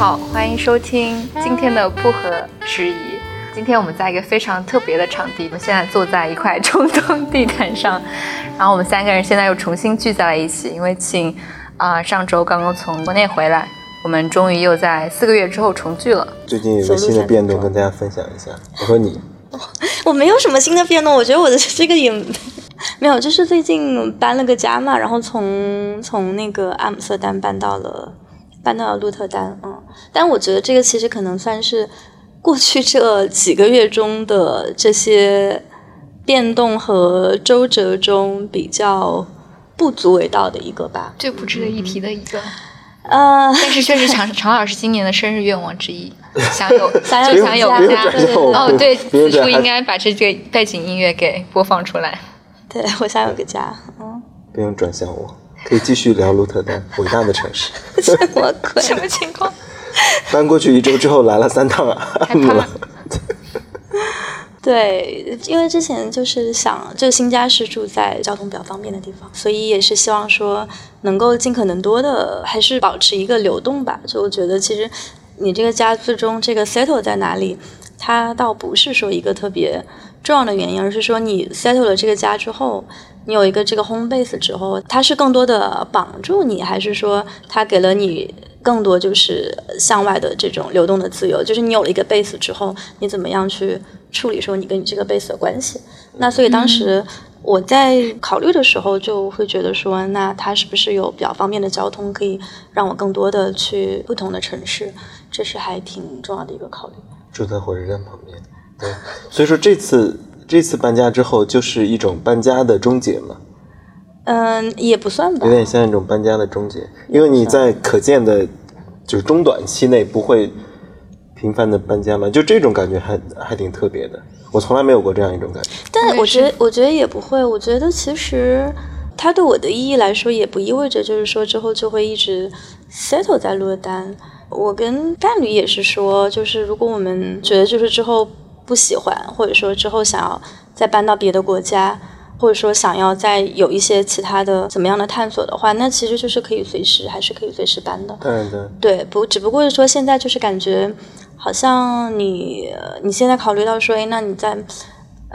好，欢迎收听今天的不合时宜。今天我们在一个非常特别的场地，我们现在坐在一块中东地毯上，然后我们三个人现在又重新聚在了一起，因为庆啊、上周刚刚从国内回来，我们终于又在四个月之后重聚了。最近有个新的变动，跟大家分享一下。我和你，我没有什么新的变动，我觉得我的这个也没有，就是最近搬了个家嘛，然后从从那个阿姆斯特丹搬到了搬到了鹿特丹，嗯，但我觉得这个其实可能算是过去这几个月中的这些变动和周折中比较不足为道的一个吧，最不值得一提的一个，呃，但是确实常常 老师今年的生日愿望之一，想有 想有就想有家家哦，对，此处应该把这个背景音乐给播放出来。对我想有个家，嗯，不用转向我，可以继续聊鹿特丹，伟大的城市。什么鬼？什么情况？搬过去一周之后来了三趟啊，害怕了。对，因为之前就是想，就新家是住在交通比较方便的地方，所以也是希望说能够尽可能多的还是保持一个流动吧。就我觉得其实你这个家最终这个 settle 在哪里，它倒不是说一个特别重要的原因，而是说你 settle 了这个家之后，你有一个这个 home base 之后，它是更多的绑住你，还是说它给了你更多就是向外的这种流动的自由？就是你有了一个 base 之后，你怎么样去处理说你跟你这个 base 的关系？那所以当时我在考虑的时候，就会觉得说，那它是不是有比较方便的交通，可以让我更多的去不同的城市？这是还挺重要的一个考虑。住在火车站旁边，对，所以说这次这次搬家之后，就是一种搬家的终结嘛，嗯，也不算吧有。点像一种搬家的终结，因为你在可见的，就是中短期内不会频繁的搬家嘛，就这种感觉还还挺特别的，我从来没有过这样一种感觉。但我觉得，我觉得也不会。我觉得其实它对我的意义来说，也不意味着就是说之后就会一直 settle 在洛丹。我跟伴侣也是说，就是如果我们觉得就是之后不喜欢，或者说之后想要再搬到别的国家，或者说想要再有一些其他的怎么样的探索的话，那其实就是可以随时，还是可以随时搬的。对对，对，不，只不过是说现在就是感觉，好像你呃你现在考虑到说，哎，那你在呃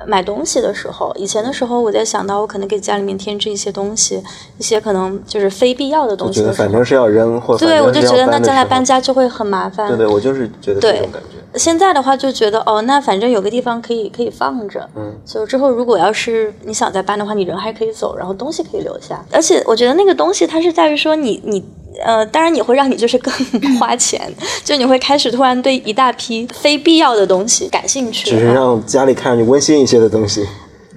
买东西的时候，以前的时候我在想到我可能给家里面添置一些东西，一些可能就是非必要的东西的觉得，反正是要扔或反对，我就觉得那将来搬家就会很麻烦。对对，我就是觉得这种感觉。现在的话就觉得哦，那反正有个地方可以可以放着，嗯，就之后如果要是你想再搬的话，你人还可以走，然后东西可以留下。而且我觉得那个东西它是在于说你你呃，当然你会让你就是更 花钱，就你会开始突然对一大批非必要的东西感兴趣。只是让家里看上去温馨一些的东西，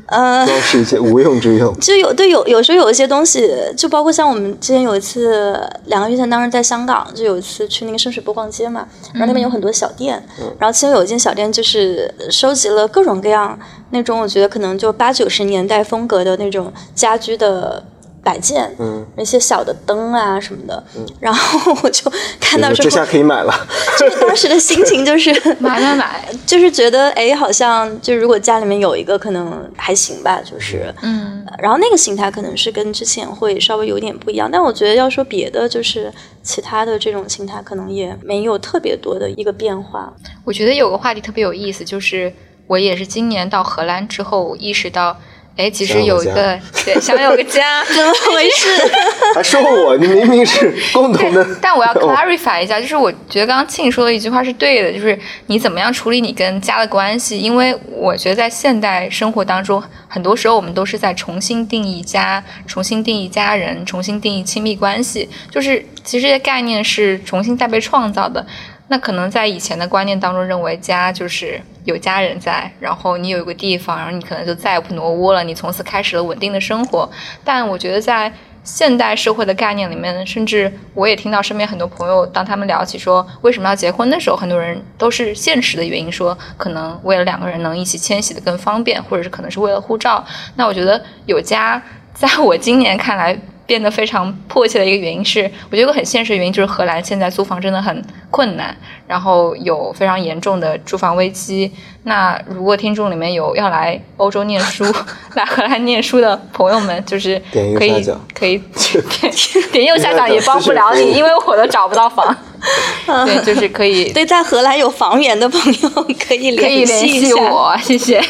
呃，都是一些无用之用。就有对有有时候有一些东西，就包括像我们之前有一次两个月前，当时在香港就有一次去那个深水埗逛街嘛，然后那边有很多小店，然后其中有一间小店就是收集了各种各样那种我觉得可能就八九十年代风格的那种家居的。摆件，嗯，那些小的灯啊什么的，然后我就看到之后这下，可以买了，就是当时的心情就是 买买买！就是觉得哎，好像就如果家里面有一个可能还行吧，就是嗯，然后那个形态可能是跟之前会稍微有点不一样，但我觉得要说别的，就是其他的这种形态可能也没有特别多的一个变化。我觉得有个话题特别有意思，就是我也是今年到荷兰之后意识到，哎，其实有有一个 对想有个家，怎么回事？还说我，你明明是共同的。但我要哦 clarify 一下，就是我觉得刚刚庆说的一句话是对的，就是你怎么样处理你跟家的关系，因为我觉得在现代生活当中，很多时候我们都是在重新定义家，重新定义家人，重新定义亲密关系，就是其实这些概念是重新再被创造的。那可能在以前的观念当中，认为家就是有家人在，然后你有一个地方，然后你可能就再也不挪窝了，你从此开始了稳定的生活。但我觉得在现代社会的概念里面，甚至我也听到身边很多朋友，当他们聊起说为什么要结婚的时候，很多人都是现实的原因，说可能为了两个人能一起迁徙的更方便，或者是可能是为了护照。那我觉得有家，在我今年看来。变得非常迫切的一个原因是，我觉得很现实的原因就是荷兰现在租房真的很困难，然后有非常严重的住房危机。那如果听众里面有要来欧洲念书、来荷兰念书的朋友们，就是可以可以 点点右下角也帮不了你，因为我都找不到房。对，就是可以。对，在荷兰有房源的朋友可以可以联系我，谢谢。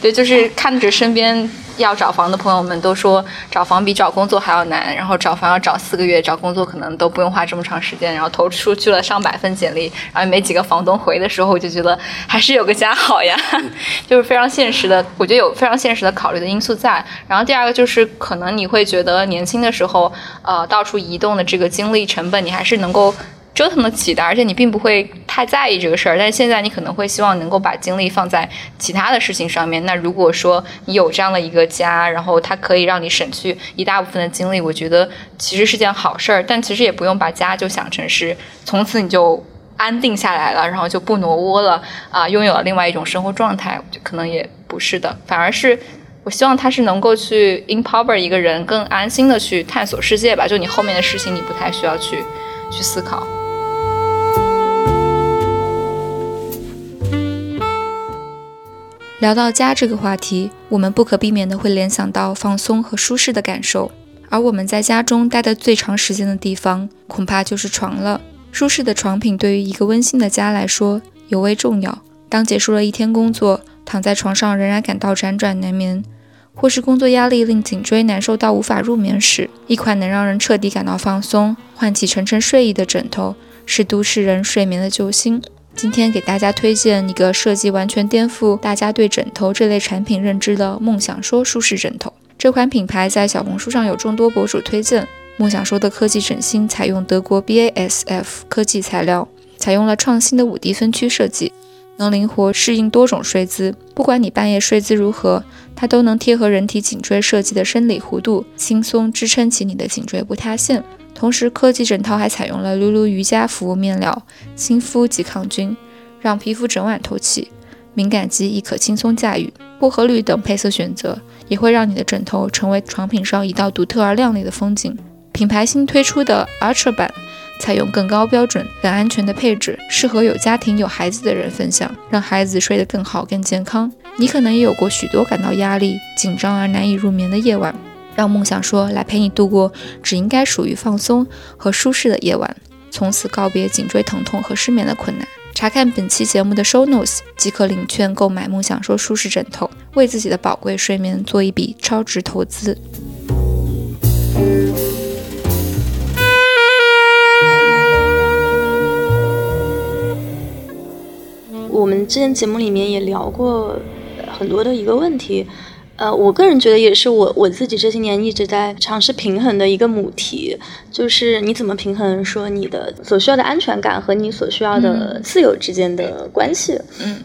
对，就是看着身边。要找房的朋友们都说找房比找工作还要难，然后找房要找四个月，找工作可能都不用花这么长时间，然后投出去了上百份简历，然后没几个房东回的时候，我就觉得还是有个家好呀，就是非常现实的，我觉得有非常现实的考虑的因素在。然后第二个就是可能你会觉得年轻的时候，呃，到处移动的这个精力成本，你还是能够。折腾得起的，而且你并不会太在意这个事儿。但是现在你可能会希望能够把精力放在其他的事情上面。那如果说你有这样的一个家，然后它可以让你省去一大部分的精力，我觉得其实是件好事儿。但其实也不用把家就想成是从此你就安定下来了，然后就不挪窝了啊，拥有了另外一种生活状态，可能也不是的。反而是我希望它是能够去 empower 一个人更安心的去探索世界吧。就你后面的事情，你不太需要去去思考。聊到家这个话题，我们不可避免的会联想到放松和舒适的感受。而我们在家中待的最长时间的地方，恐怕就是床了。舒适的床品对于一个温馨的家来说尤为重要。当结束了一天工作，躺在床上仍然感到辗转难眠，或是工作压力令颈椎难受到无法入眠时，一款能让人彻底感到放松、唤起沉沉睡意的枕头，是都市人睡眠的救星。今天给大家推荐一个设计完全颠覆大家对枕头这类产品认知的梦想说舒适枕头。这款品牌在小红书上有众多博主推荐。梦想说的科技枕芯采用德国 BASF 科技材料，采用了创新的五 D 分区设计，能灵活适应多种睡姿。不管你半夜睡姿如何，它都能贴合人体颈椎设计的生理弧度，轻松支撑起你的颈椎不塌陷。同时，科技枕套还采用了 Lulu 瑜伽服务面料，亲肤即抗菌，让皮肤整晚透气，敏感肌亦可轻松驾驭。薄荷绿等配色选择，也会让你的枕头成为床品上一道独特而亮丽的风景。品牌新推出的 Ultra 版，采用更高标准、更安全的配置，适合有家庭、有孩子的人分享，让孩子睡得更好、更健康。你可能也有过许多感到压力、紧张而难以入眠的夜晚。让梦想说来陪你度过只应该属于放松和舒适的夜晚，从此告别颈椎疼痛和失眠的困难。查看本期节目的 show notes 即可领券购买梦想说舒适枕头，为自己的宝贵睡眠做一笔超值投资。我们之前节目里面也聊过很多的一个问题。呃，我个人觉得也是我我自己这些年一直在尝试平衡的一个母题，就是你怎么平衡说你的所需要的安全感和你所需要的自由之间的关系。嗯，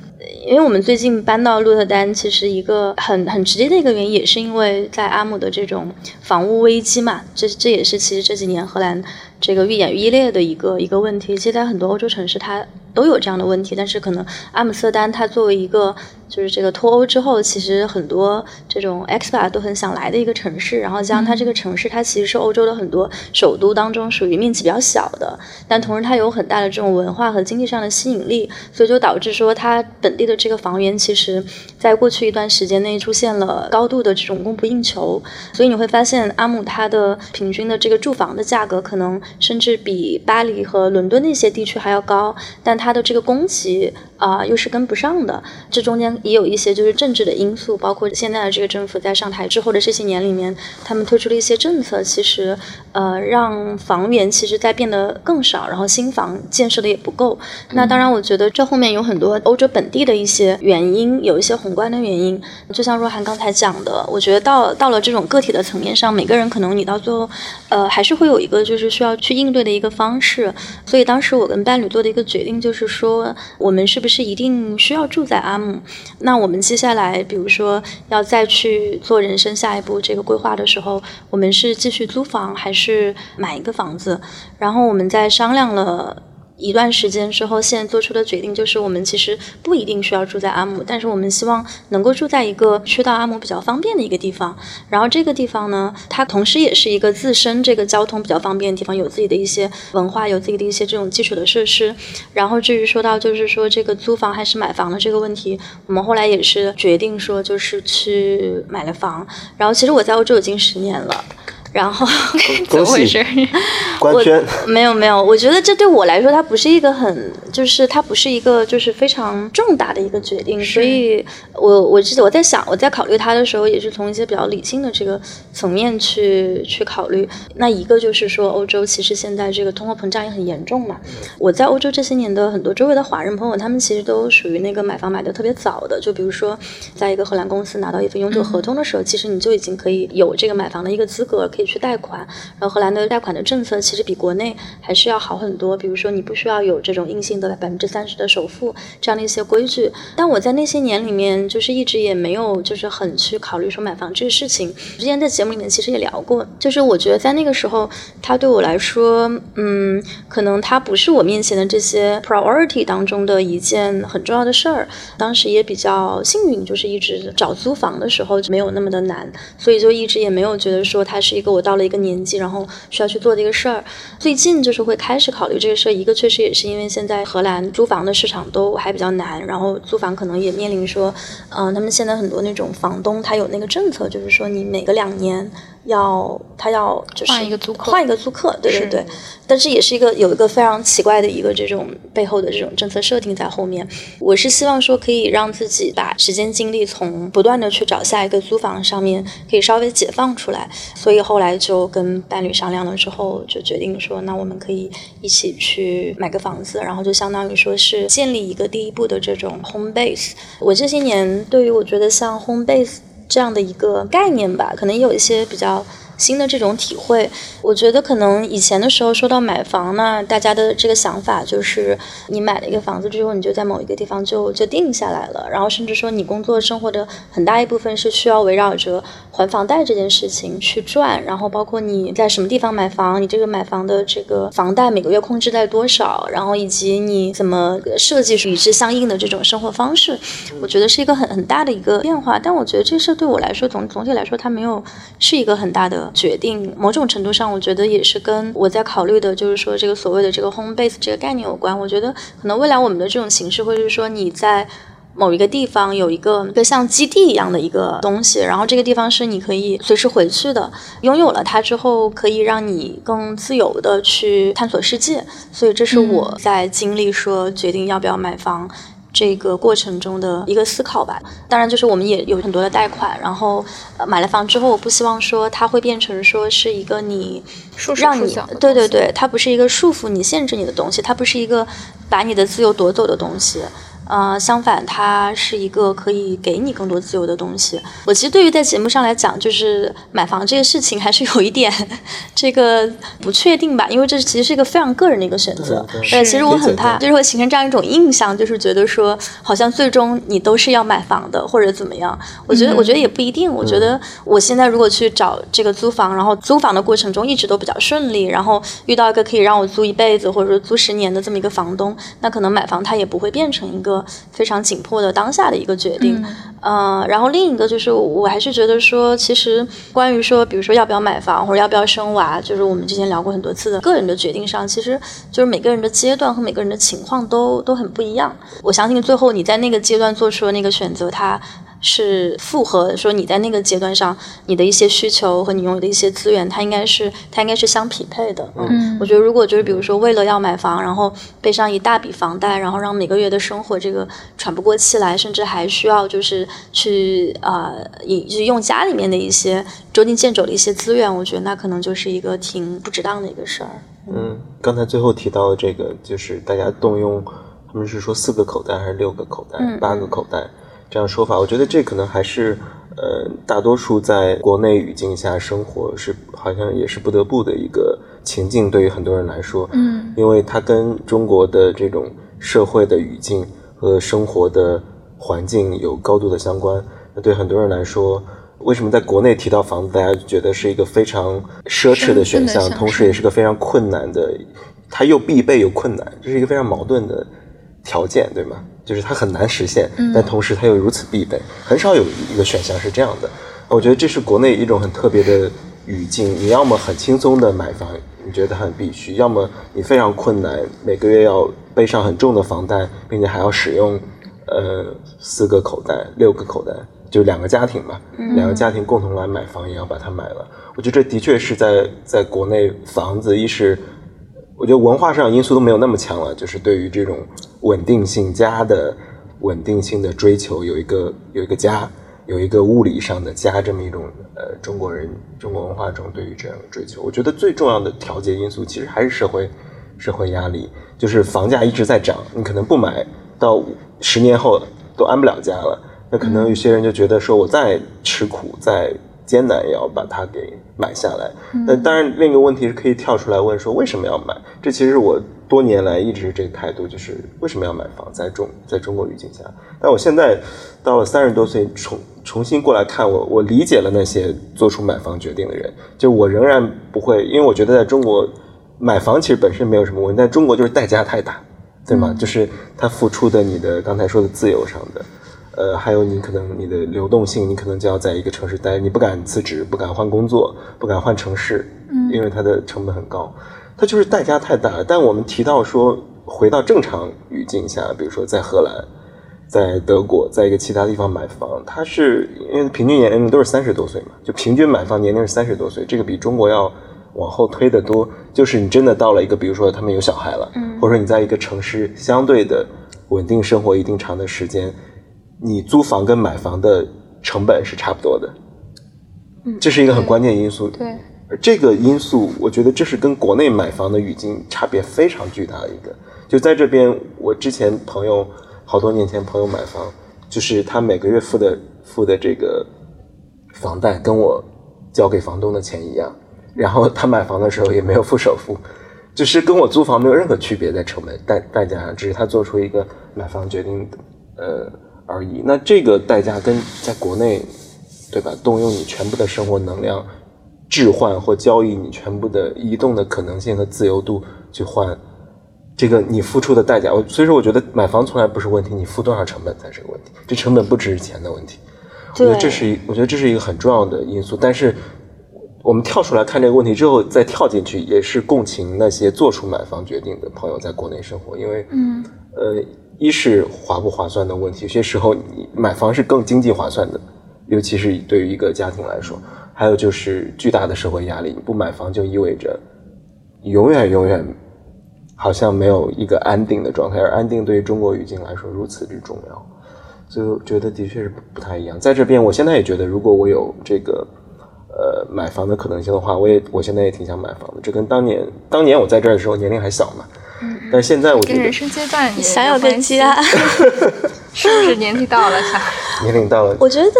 因为我们最近搬到鹿特丹，其实一个很很直接的一个原因，也是因为在阿姆的这种房屋危机嘛，这这也是其实这几年荷兰这个愈演愈烈的一个一个问题。其实，在很多欧洲城市，它都有这样的问题，但是可能阿姆斯特丹它作为一个就是这个脱欧之后，其实很多这种 expat 都很想来的一个城市。然后加上它这个城市，它其实是欧洲的很多首都当中属于面积比较小的，但同时它有很大的这种文化和经济上的吸引力，所以就导致说它本地的这个房源，其实在过去一段时间内出现了高度的这种供不应求。所以你会发现阿姆它的平均的这个住房的价格，可能甚至比巴黎和伦敦那些地区还要高，但它的这个供给啊又是跟不上的。这中间也有一些就是政治的因素，包括现在的这个政府在上台之后的这些年里面，他们推出了一些政策，其实呃让房源其实在变得更少，然后新房建设的也不够。那当然，我觉得这后面有很多欧洲本地的一些原因，有一些宏观的原因。就像若涵刚才讲的，我觉得到到了这种个体的层面上，每个人可能你到最后呃还是会有一个就是需要去应对的一个方式。所以当时我跟伴侣做的一个决定就是说，我们是不是一定需要住在阿姆？那我们接下来，比如说要再去做人生下一步这个规划的时候，我们是继续租房还是买一个房子？然后我们在商量了。一段时间之后，现在做出的决定就是，我们其实不一定需要住在阿姆，但是我们希望能够住在一个去到阿姆比较方便的一个地方。然后这个地方呢，它同时也是一个自身这个交通比较方便的地方，有自己的一些文化，有自己的一些这种基础的设施。然后至于说到就是说这个租房还是买房的这个问题，我们后来也是决定说就是去买了房。然后其实我在欧洲已经十年了。然后 怎么回事？官宣没有没有，我觉得这对我来说，它不是一个很，就是它不是一个就是非常重大的一个决定，所以我我记得我在想，我在考虑它的时候，也是从一些比较理性的这个层面去去考虑。那一个就是说，欧洲其实现在这个通货膨胀也很严重嘛。我在欧洲这些年的很多周围的华人朋友，他们其实都属于那个买房买的特别早的，就比如说，在一个荷兰公司拿到一份永久合同的时候，其实你就已经可以有这个买房的一个资格，可以。去贷款，然后荷兰的贷款的政策其实比国内还是要好很多。比如说，你不需要有这种硬性的百分之三十的首付这样的一些规矩。但我在那些年里面，就是一直也没有就是很去考虑说买房这个事情。之前在节目里面其实也聊过，就是我觉得在那个时候，它对我来说，嗯，可能它不是我面前的这些 priority 当中的一件很重要的事儿。当时也比较幸运，就是一直找租房的时候就没有那么的难，所以就一直也没有觉得说它是一个。我到了一个年纪，然后需要去做这个事儿。最近就是会开始考虑这个事儿。一个确实也是因为现在荷兰租房的市场都还比较难，然后租房可能也面临说，嗯，他们现在很多那种房东他有那个政策，就是说你每隔两年。要他要就是换一个租客，换一个租客，对对对。但是也是一个有一个非常奇怪的一个这种背后的这种政策设定在后面。我是希望说可以让自己把时间精力从不断的去找下一个租房上面可以稍微解放出来。所以后来就跟伴侣商量了之后，就决定说，那我们可以一起去买个房子，然后就相当于说是建立一个第一步的这种 home base。我这些年对于我觉得像 home base。这样的一个概念吧，可能也有一些比较。新的这种体会，我觉得可能以前的时候说到买房呢，大家的这个想法就是你买了一个房子之后，你就在某一个地方就就定下来了，然后甚至说你工作生活的很大一部分是需要围绕着还房贷这件事情去转，然后包括你在什么地方买房，你这个买房的这个房贷每个月控制在多少，然后以及你怎么设计与之相应的这种生活方式，我觉得是一个很很大的一个变化。但我觉得这事对我来说总总体来说它没有是一个很大的。决定某种程度上，我觉得也是跟我在考虑的，就是说这个所谓的这个 home base 这个概念有关。我觉得可能未来我们的这种形式，会是说你在某一个地方有一个一个像基地一样的一个东西，然后这个地方是你可以随时回去的。拥有了它之后，可以让你更自由的去探索世界。所以这是我在经历说决定要不要买房。这个过程中的一个思考吧，当然就是我们也有很多的贷款，然后买了房之后，我不希望说它会变成说是一个你让你对对对，它不是一个束缚你、限制你的东西，它不是一个把你的自由夺走的东西。呃，相反，它是一个可以给你更多自由的东西。我其实对于在节目上来讲，就是买房这个事情，还是有一点这个不确定吧，因为这其实是一个非常个人的一个选择。对，其实我很怕，就是会形成这样一种印象，就是觉得说，好像最终你都是要买房的，或者怎么样。我觉得，我觉得也不一定。我觉得我现在如果去找这个租房，然后租房的过程中一直都比较顺利，然后遇到一个可以让我租一辈子，或者说租十年的这么一个房东，那可能买房它也不会变成一个。非常紧迫的当下的一个决定，嗯，然后另一个就是，我还是觉得说，其实关于说，比如说要不要买房或者要不要生娃，就是我们之前聊过很多次的个人的决定上，其实就是每个人的阶段和每个人的情况都都很不一样。我相信最后你在那个阶段做出的那个选择，它。是符合说你在那个阶段上你的一些需求和你拥有的一些资源，它应该是它应该是相匹配的。嗯，我觉得如果就是比如说为了要买房，然后背上一大笔房贷，然后让每个月的生活这个喘不过气来，甚至还需要就是去啊，就用家里面的一些捉襟见肘的一些资源，我觉得那可能就是一个挺不值当的一个事儿。嗯，刚才最后提到的这个，就是大家动用，他们是说四个口袋还是六个口袋，八个口袋？这样说法，我觉得这可能还是，呃，大多数在国内语境下生活是好像也是不得不的一个情境，对于很多人来说，嗯，因为它跟中国的这种社会的语境和生活的环境有高度的相关。那对很多人来说，为什么在国内提到房子，大家觉得是一个非常奢侈的选项，同时也是个非常困难的，它又必备又困难，这是一个非常矛盾的条件，对吗？就是它很难实现，但同时它又如此必备，很少有一个选项是这样的。我觉得这是国内一种很特别的语境。你要么很轻松的买房，你觉得很必须；要么你非常困难，每个月要背上很重的房贷，并且还要使用呃四个口袋、六个口袋。就两个家庭嘛，两个家庭共同来买房，也要把它买了。我觉得这的确是在在国内房子，一是我觉得文化上因素都没有那么强了，就是对于这种稳定性家的稳定性的追求，有一个有一个家，有一个物理上的家这么一种呃中国人中国文化中对于这样的追求。我觉得最重要的调节因素其实还是社会社会压力，就是房价一直在涨，你可能不买到十年后都安不了家了。那可能有些人就觉得说，我再吃苦、再艰难，也要把它给买下来。那当然，另一个问题是可以跳出来问说，为什么要买？这其实我多年来一直是这个态度，就是为什么要买房？在中在中国语境下，但我现在到了三十多岁，重重新过来看我，我理解了那些做出买房决定的人。就我仍然不会，因为我觉得在中国买房其实本身没有什么问题，但中国就是代价太大，对吗？就是他付出的你的刚才说的自由上的。呃，还有你可能你的流动性，你可能就要在一个城市待，你不敢辞职，不敢换工作，不敢换城市，嗯，因为它的成本很高，它就是代价太大了。但我们提到说，回到正常语境下，比如说在荷兰，在德国，在一个其他地方买房，它是因为平均年龄都是三十多岁嘛，就平均买房年龄是三十多岁，这个比中国要往后推的多。就是你真的到了一个，比如说他们有小孩了，嗯，或者说你在一个城市相对的稳定生活一定长的时间。你租房跟买房的成本是差不多的，嗯，这是一个很关键因素。对，而这个因素，我觉得这是跟国内买房的语境差别非常巨大的一个。就在这边，我之前朋友好多年前朋友买房，就是他每个月付的付的这个房贷跟我交给房东的钱一样，然后他买房的时候也没有付首付，就是跟我租房没有任何区别在成本代代价上，只是他做出一个买房决定，呃。而已。那这个代价跟在国内，对吧？动用你全部的生活能量，置换或交易你全部的移动的可能性和自由度去换，这个你付出的代价。我所以说，我觉得买房从来不是问题，你付多少成本才是个问题。这成本不只是钱的问题。我觉得这是一，我觉得这是一个很重要的因素。但是我们跳出来看这个问题之后，再跳进去，也是共情那些做出买房决定的朋友在国内生活，因为嗯呃。一是划不划算的问题，有些时候你买房是更经济划算的，尤其是对于一个家庭来说。还有就是巨大的社会压力，你不买房就意味着永远永远好像没有一个安定的状态，而安定对于中国语境来说如此之重要，所以我觉得的确是不太一样。在这边，我现在也觉得，如果我有这个呃买房的可能性的话，我也我现在也挺想买房的。这跟当年当年我在这儿的时候年龄还小嘛。但是现在我觉得人生阶段想有个家，是不是年纪到了想？年龄到了，我觉得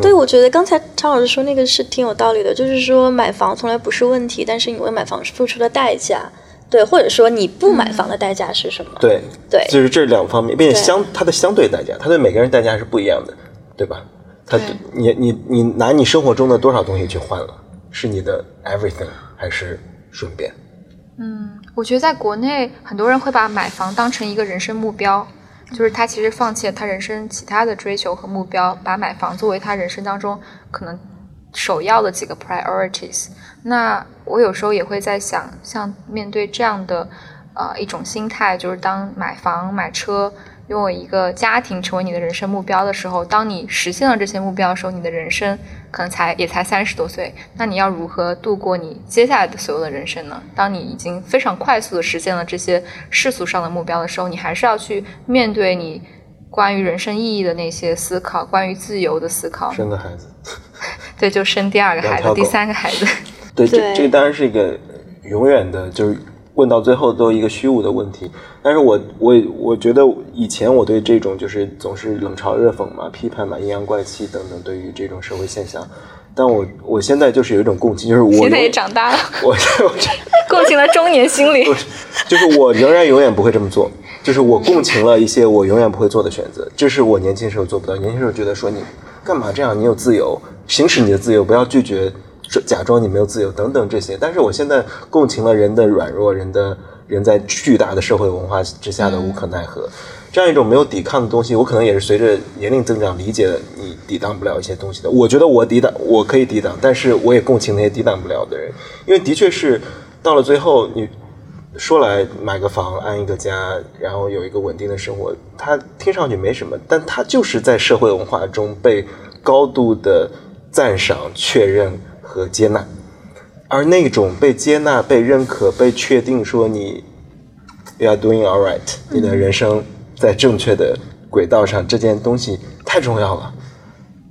对，我觉得刚才张老师说那个是挺有道理的，就是说买房从来不是问题，但是你为买房付出的代价，对，或者说你不买房的代价是什么？对对，就是这两方面，并且相它的相对代价，它对每个人代价是不一样的，对吧？它你你你拿你生活中的多少东西去换了，是你的 everything 还是顺便？嗯，我觉得在国内，很多人会把买房当成一个人生目标，就是他其实放弃了他人生其他的追求和目标，把买房作为他人生当中可能首要的几个 priorities。那我有时候也会在想，像面对这样的呃一种心态，就是当买房买车。拥有一个家庭成为你的人生目标的时候，当你实现了这些目标的时候，你的人生可能才也才三十多岁。那你要如何度过你接下来的所有的人生呢？当你已经非常快速的实现了这些世俗上的目标的时候，你还是要去面对你关于人生意义的那些思考，关于自由的思考。生个孩子，对，就生第二个孩子，第三个孩子。对，这这个当然是一个永远的，就是。问到最后都一个虚无的问题，但是我我我觉得以前我对这种就是总是冷嘲热讽嘛、批判嘛、阴阳怪气等等，对于这种社会现象，但我我现在就是有一种共情，就是我现在也长大了，我我 共情了中年心理，就是我仍然永远不会这么做，就是我共情了一些我永远不会做的选择，这是我年轻时候做不到，年轻时候觉得说你干嘛这样，你有自由，行使你的自由，不要拒绝。假装你没有自由等等这些，但是我现在共情了人的软弱，人的人在巨大的社会文化之下的无可奈何，这样一种没有抵抗的东西，我可能也是随着年龄增长理解了你抵挡不了一些东西的。我觉得我抵挡，我可以抵挡，但是我也共情那些抵挡不了的人，因为的确是到了最后，你说来买个房安一个家，然后有一个稳定的生活，它听上去没什么，但它就是在社会文化中被高度的赞赏、确认和接纳，而那种被接纳、被认可、被确定说你 you are doing all right，你的人生在正确的轨道上，这件东西太重要了。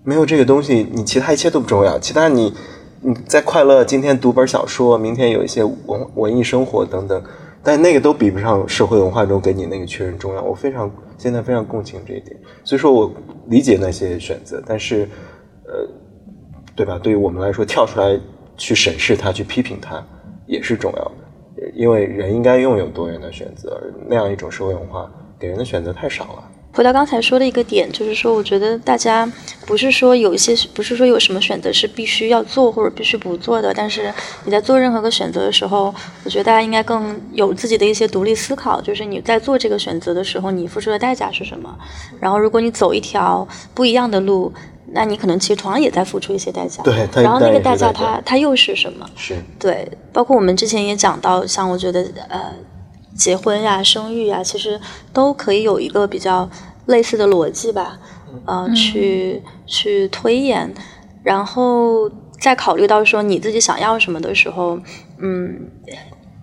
没有这个东西，你其他一切都不重要。其他你你在快乐，今天读本小说，明天有一些文文艺生活等等，但那个都比不上社会文化中给你那个确认重要。我非常现在非常共情这一点，所以说我理解那些选择，但是呃，对吧？对于我们来说，跳出来去审视它，去批评它，也是重要的，因为人应该拥有多元的选择，那样一种社会文化给人的选择太少了。回到刚才说的一个点，就是说，我觉得大家不是说有一些，不是说有什么选择是必须要做或者必须不做的，但是你在做任何个选择的时候，我觉得大家应该更有自己的一些独立思考，就是你在做这个选择的时候，你付出的代价是什么？然后，如果你走一条不一样的路，那你可能其实同样也在付出一些代价。对，然后那个代价它它又是什么？是对，包括我们之前也讲到，像我觉得呃。结婚呀、生育呀，其实都可以有一个比较类似的逻辑吧，呃，去去推演，然后再考虑到说你自己想要什么的时候，嗯。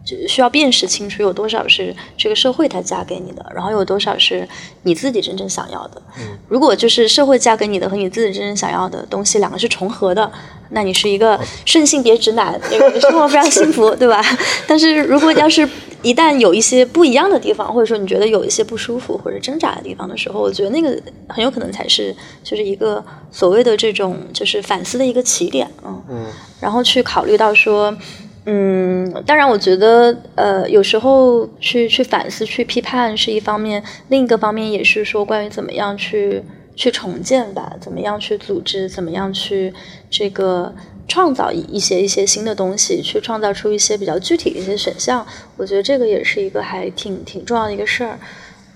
就需要辨识清楚有多少是这个社会它加给你的，然后有多少是你自己真正想要的。嗯如果就是社会加给你的和你自己真正想要的东西两个是重合的，那你是一个顺性别直男，那个生活非常幸福，对吧？但是如果要是一旦有一些不一样的地方，或者说你觉得有一些不舒服或者挣扎的地方的时候，我觉得那个很有可能才是就是一个所谓的这种就是反思的一个起点。嗯，然后去考虑到说。嗯，当然，我觉得，呃，有时候去去反思、去批判是一方面，另一个方面也是说关于怎么样去去重建吧，怎么样去组织，怎么样去这个创造一一些一些新的东西，去创造出一些比较具体的一些选项。我觉得这个也是一个还挺挺重要的一个事儿。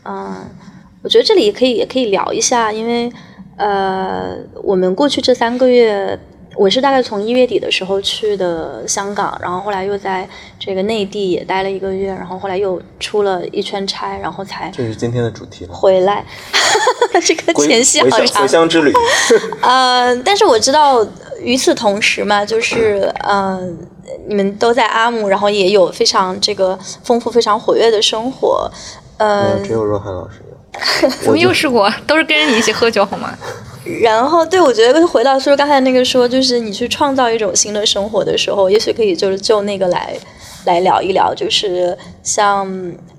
嗯，我觉得这里也可以也可以聊一下，因为呃，我们过去这三个月。我是大概从一月底的时候去的香港，然后后来又在这个内地也待了一个月，然后后来又出了一圈差，然后才这是今天的主题了。回来，这个前戏好长。回乡之旅。呃，但是我知道，与此同时嘛，就是 呃，你们都在阿姆，然后也有非常这个丰富、非常活跃的生活。呃，只有若涵老师有。怎么又是我？都是跟着你一起喝酒好吗？然后，对我觉得回到说刚才那个说，就是你去创造一种新的生活的时候，也许可以就是就那个来来聊一聊，就是像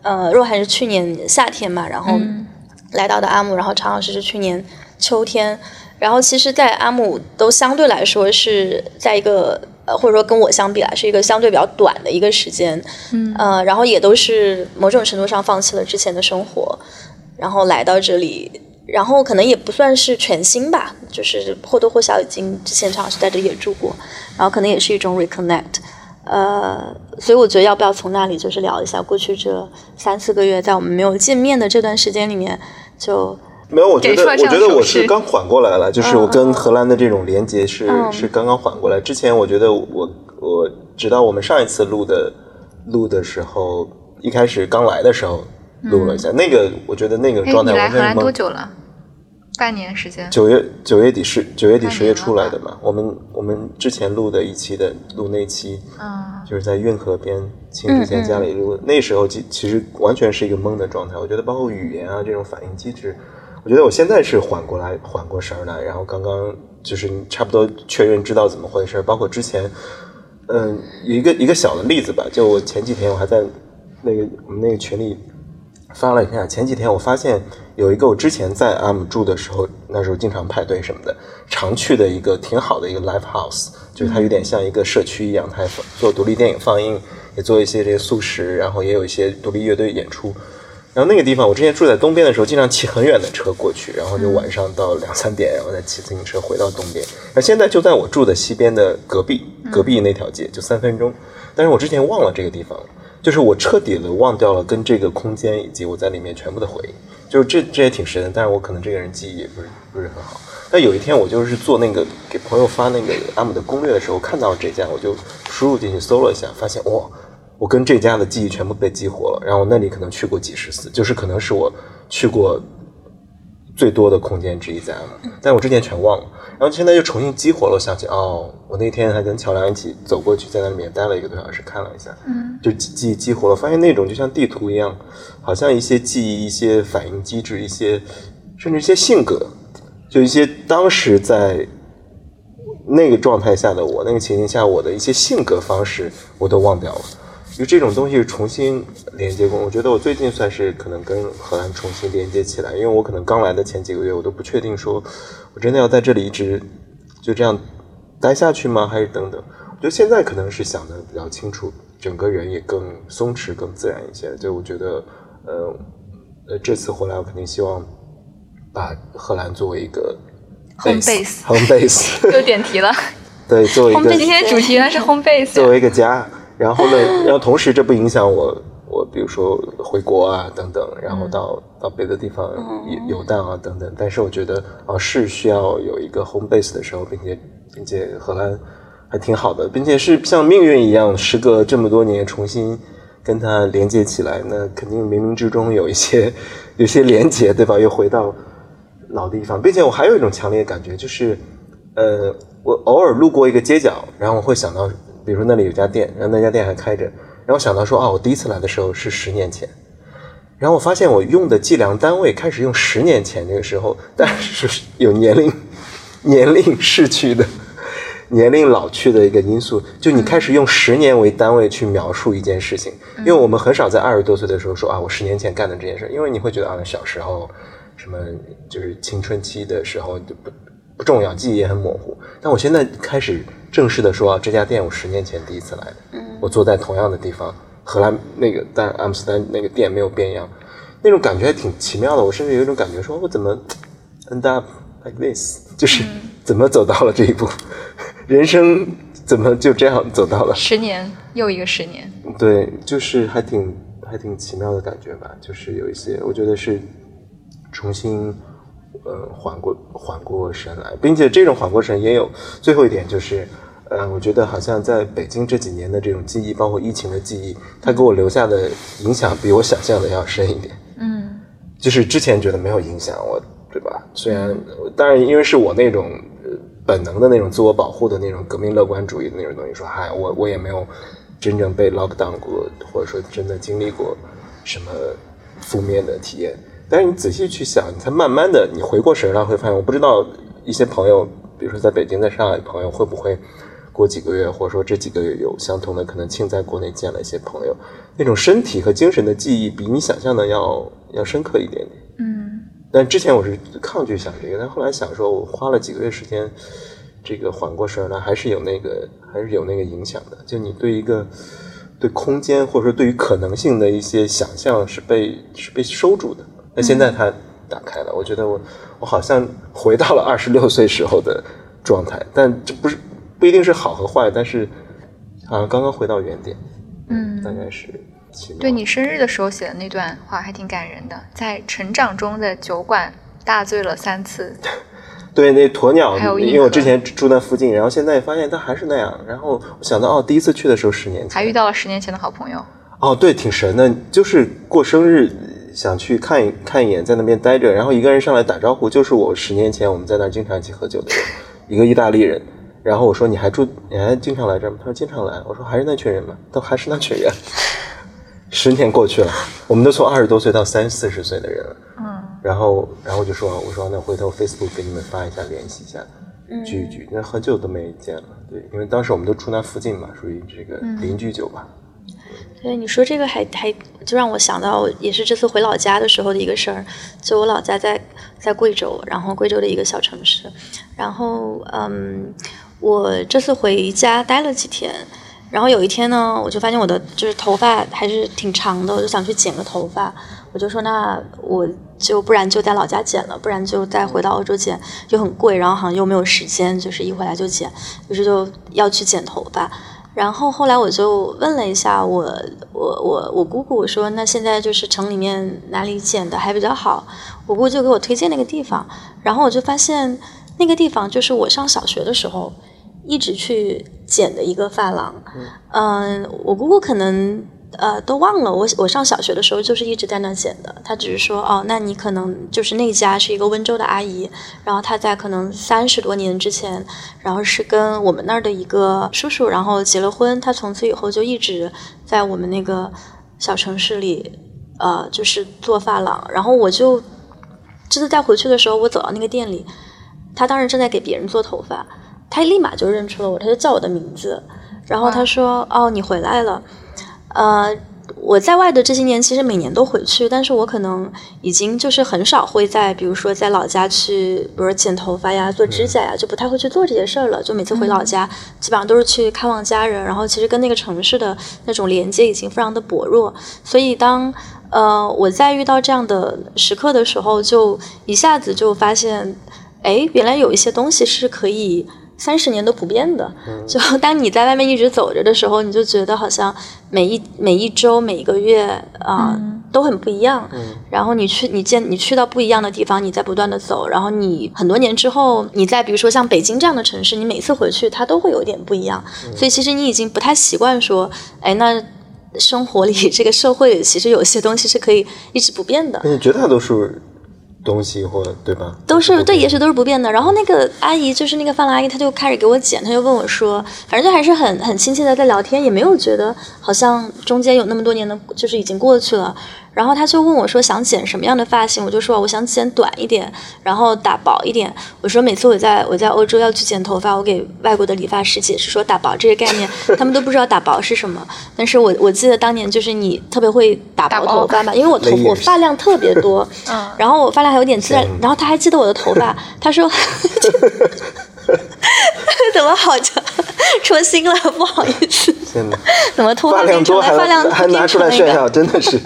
呃，若涵是去年夏天嘛，然后来到的阿姆，然后常老师是去年秋天，然后其实，在阿姆都相对来说是在一个呃，或者说跟我相比来是一个相对比较短的一个时间，嗯，呃，然后也都是某种程度上放弃了之前的生活，然后来到这里。然后可能也不算是全新吧，就是或多或少已经之前常老师在这里也住过，然后可能也是一种 reconnect，呃，所以我觉得要不要从那里就是聊一下过去这三四个月在我们没有见面的这段时间里面，就没有，我觉得我觉得我是刚缓过来了，就是我跟荷兰的这种连接是是刚刚缓过来。之前我觉得我我直到我们上一次录的录的时候，一开始刚来的时候录了一下，那个我觉得那个状态，你来荷兰多久了？半年时间，九月九月底十九月底十月出来的嘛。我们我们之前录的一期的录那期，嗯，就是在运河边亲之前家里录，那时候其其实完全是一个懵的状态。我觉得包括语言啊这种反应机制，我觉得我现在是缓过来缓过神儿来，然后刚刚就是差不多确认知道怎么回事。包括之前，嗯，一个一个小的例子吧，就我前几天我还在那个我们那个群里。发了一下，前几天我发现有一个我之前在阿姆住的时候，那时候经常派对什么的，常去的一个挺好的一个 live house，就是它有点像一个社区一样，它做独立电影放映，也做一些这些素食，然后也有一些独立乐队演出。然后那个地方，我之前住在东边的时候，经常骑很远的车过去，然后就晚上到两三点，然后再骑自行车回到东边。那现在就在我住的西边的隔壁，隔壁那条街就三分钟，但是我之前忘了这个地方。就是我彻底的忘掉了跟这个空间以及我在里面全部的回忆，就是这这也挺深的。但是我可能这个人记忆也不是不是很好。但有一天我就是做那个给朋友发那个阿姆的攻略的时候，看到这家，我就输入进去搜了一下，发现哇，我跟这家的记忆全部被激活了。然后那里可能去过几十次，就是可能是我去过最多的空间之一在了，但我之前全忘了，然后现在又重新激活了，我想起哦，我那天还跟乔梁一起走过去，在那里面待了一个多小时，看了一下，嗯，就记忆激活了，发现那种就像地图一样，好像一些记忆、一些反应机制、一些甚至一些性格，就一些当时在那个状态下的我，那个情境下我的一些性格方式，我都忘掉了。就这种东西重新连接过，我觉得我最近算是可能跟荷兰重新连接起来，因为我可能刚来的前几个月，我都不确定说，我真的要在这里一直就这样待下去吗？还是等等？我觉得现在可能是想的比较清楚，整个人也更松弛、更自然一些。就我觉得，呃呃，这次回来我肯定希望把荷兰作为一个 home base home base 又点题了。对，作为一个今天主题呢是 home base，作为一个家。然后呢，然后同时这不影响我，我比如说回国啊等等，然后到到别的地方游游荡啊等等。但是我觉得啊是需要有一个 home base 的时候，并且并且荷兰还挺好的，并且是像命运一样，时隔这么多年重新跟它连接起来，那肯定冥冥之中有一些有些连接，对吧？又回到老地方，并且我还有一种强烈的感觉，就是呃，我偶尔路过一个街角，然后我会想到。比如说那里有家店，然后那家店还开着，然后想到说啊，我第一次来的时候是十年前，然后我发现我用的计量单位开始用十年前那个时候，但是有年龄 年龄逝去的 年龄老去的一个因素，就你开始用十年为单位去描述一件事情，因为我们很少在二十多岁的时候说啊，我十年前干的这件事，因为你会觉得啊，小时候什么就是青春期的时候就不不重要，记忆也很模糊，但我现在开始。正式的说，这家店我十年前第一次来的，我坐在同样的地方，荷兰那个但阿姆斯特丹那个店没有变样，那种感觉还挺奇妙的。我甚至有一种感觉，说我怎么 end up like this，就是怎么走到了这一步，人生怎么就这样走到了十年又一个十年？对，就是还挺还挺奇妙的感觉吧。就是有一些，我觉得是重新。呃，缓过缓过神来，并且这种缓过神也有最后一点，就是，呃，我觉得好像在北京这几年的这种记忆，包括疫情的记忆，它给我留下的影响比我想象的要深一点。嗯，就是之前觉得没有影响，我对吧？虽然当然，因为是我那种本能的那种自我保护的那种革命乐观主义的那种东西，说嗨，我我也没有真正被 lock down 过，或者说真的经历过什么负面的体验。但是你仔细去想，你才慢慢的，你回过神来会发现，我不知道一些朋友，比如说在北京、在上海朋友，会不会过几个月，或者说这几个月有相同的可能，庆在国内见了一些朋友，那种身体和精神的记忆比你想象的要要深刻一点点。嗯。但之前我是抗拒想这个，但后来想说，我花了几个月时间，这个缓过神来，还是有那个，还是有那个影响的。就你对一个对空间，或者说对于可能性的一些想象，是被是被收住的。那现在它打开了，我觉得我我好像回到了二十六岁时候的状态，但这不是不一定是好和坏，但是好像刚刚回到原点，嗯，大概是。对你生日的时候写的那段话还挺感人的，在成长中的酒馆大醉了三次。对，那鸵鸟，因为我之前住那附近，然后现在发现它还是那样，然后我想到哦，第一次去的时候十年前，还遇到了十年前的好朋友。哦，对，挺神的，就是过生日。想去看一看一眼，在那边待着，然后一个人上来打招呼，就是我十年前我们在那儿经常一起喝酒的人，一个意大利人。然后我说你还住，你还经常来这儿吗？他说经常来。我说还是那群人吗？都还是那群人。十年过去了，我们都从二十多岁到三四十岁的人了。嗯。然后，然后我就说，我说那回头 Facebook 给你们发一下，联系一下，聚一聚。那很久都没见了，对，因为当时我们都住那附近嘛，属于这个邻居酒吧。对你说这个还还就让我想到，也是这次回老家的时候的一个事儿。就我老家在在贵州，然后贵州的一个小城市。然后嗯，我这次回家待了几天，然后有一天呢，我就发现我的就是头发还是挺长的，我就想去剪个头发。我就说那我就不然就在老家剪了，不然就再回到欧洲剪，又很贵，然后好像又没有时间，就是一回来就剪，于是就要去剪头发。然后后来我就问了一下我我我我姑姑，我说那现在就是城里面哪里剪的还比较好？我姑就给我推荐那个地方，然后我就发现那个地方就是我上小学的时候一直去剪的一个发廊。嗯，我姑姑可能呃，都忘了。我我上小学的时候就是一直在那剪的。他只是说，哦，那你可能就是那家是一个温州的阿姨，然后她在可能三十多年之前，然后是跟我们那儿的一个叔叔，然后结了婚。她从此以后就一直在我们那个小城市里，呃，就是做发廊。然后我就这次再回去的时候，我走到那个店里，他当时正在给别人做头发，他立马就认出了我，他就叫我的名字，然后他说，哦，你回来了。呃，我在外的这些年，其实每年都回去，但是我可能已经就是很少会在，比如说在老家去，比如说剪头发呀、做指甲呀，就不太会去做这些事儿了。就每次回老家，基本上都是去看望家人，然后其实跟那个城市的那种连接已经非常的薄弱。所以当呃我在遇到这样的时刻的时候，就一下子就发现，哎，原来有一些东西是可以。三十年都不变的，就 当你在外面一直走着的时候，你就觉得好像每一每一周、每一个月啊都很不一样。然后你去你见你去到不一样的地方，你在不断的走。然后你很多年之后，你在比如说像北京这样的城市，你每次回去它都会有点不一样。所以其实你已经不太习惯说，哎，那生活里 这个社会里其实有些东西是可以一直不变的。绝大多数。东西或对吧？都是对，也许都是不变的。然后那个阿姨就是那个发廊阿姨，她就开始给我剪，她就问我说，反正就还是很很亲切的在聊天，也没有觉得好像中间有那么多年的，就是已经过去了。然后他就问我说想剪什么样的发型，我就说我想剪短一点，然后打薄一点。我说每次我在我在欧洲要去剪头发，我给外国的理发师解释说打薄这个概念，他们都不知道打薄是什么。但是我我记得当年就是你特别会打薄头发嘛，因为我头我发量特别多，嗯，然后我发量还有点自然，然后他还记得我的头发，他说 怎么好着戳心了，不好意思，怎么脱发量多发量还拿出来炫耀，真的是。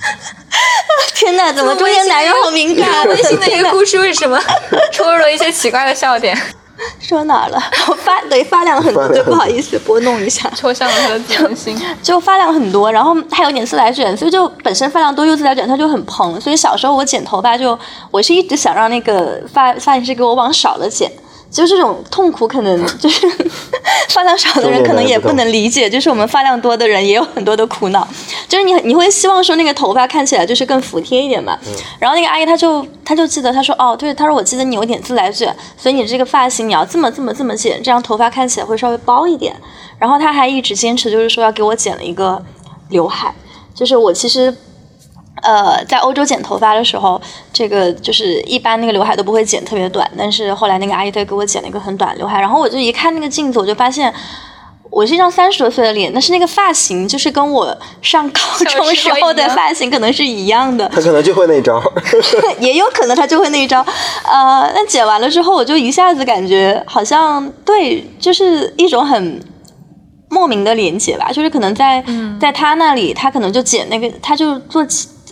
天哪，怎么中年男人好敏感？温馨的一个故事，为什么 戳入了一些奇怪的笑点？说哪儿了？我发对发量很多，就不好意思拨弄一下，戳向了他的自尊心。就发量很多，然后还有点自来卷，所以就本身发量多又自来卷，它就很蓬。所以小时候我剪头发，就我是一直想让那个发发型师给我往少了剪。就这种痛苦，可能 就是发量少的人可能也不能理解，就是我们发量多的人也有很多的苦恼。就是你你会希望说那个头发看起来就是更服帖一点嘛？然后那个阿姨她就她就记得她说哦对，她说我记得你有点自来卷，所以你这个发型你要这么这么这么剪，这样头发看起来会稍微包一点。然后她还一直坚持就是说要给我剪了一个刘海，就是我其实。呃，在欧洲剪头发的时候，这个就是一般那个刘海都不会剪特别短，但是后来那个阿姨她给我剪了一个很短刘海，然后我就一看那个镜子，我就发现我是一张三十多岁的脸，但是那个发型就是跟我上高中时候的发型可能是一样的。他可能就会那一招，也有可能他就会那一招。呃，那剪完了之后，我就一下子感觉好像对，就是一种很莫名的连接吧，就是可能在在他那里，他可能就剪那个，他就做。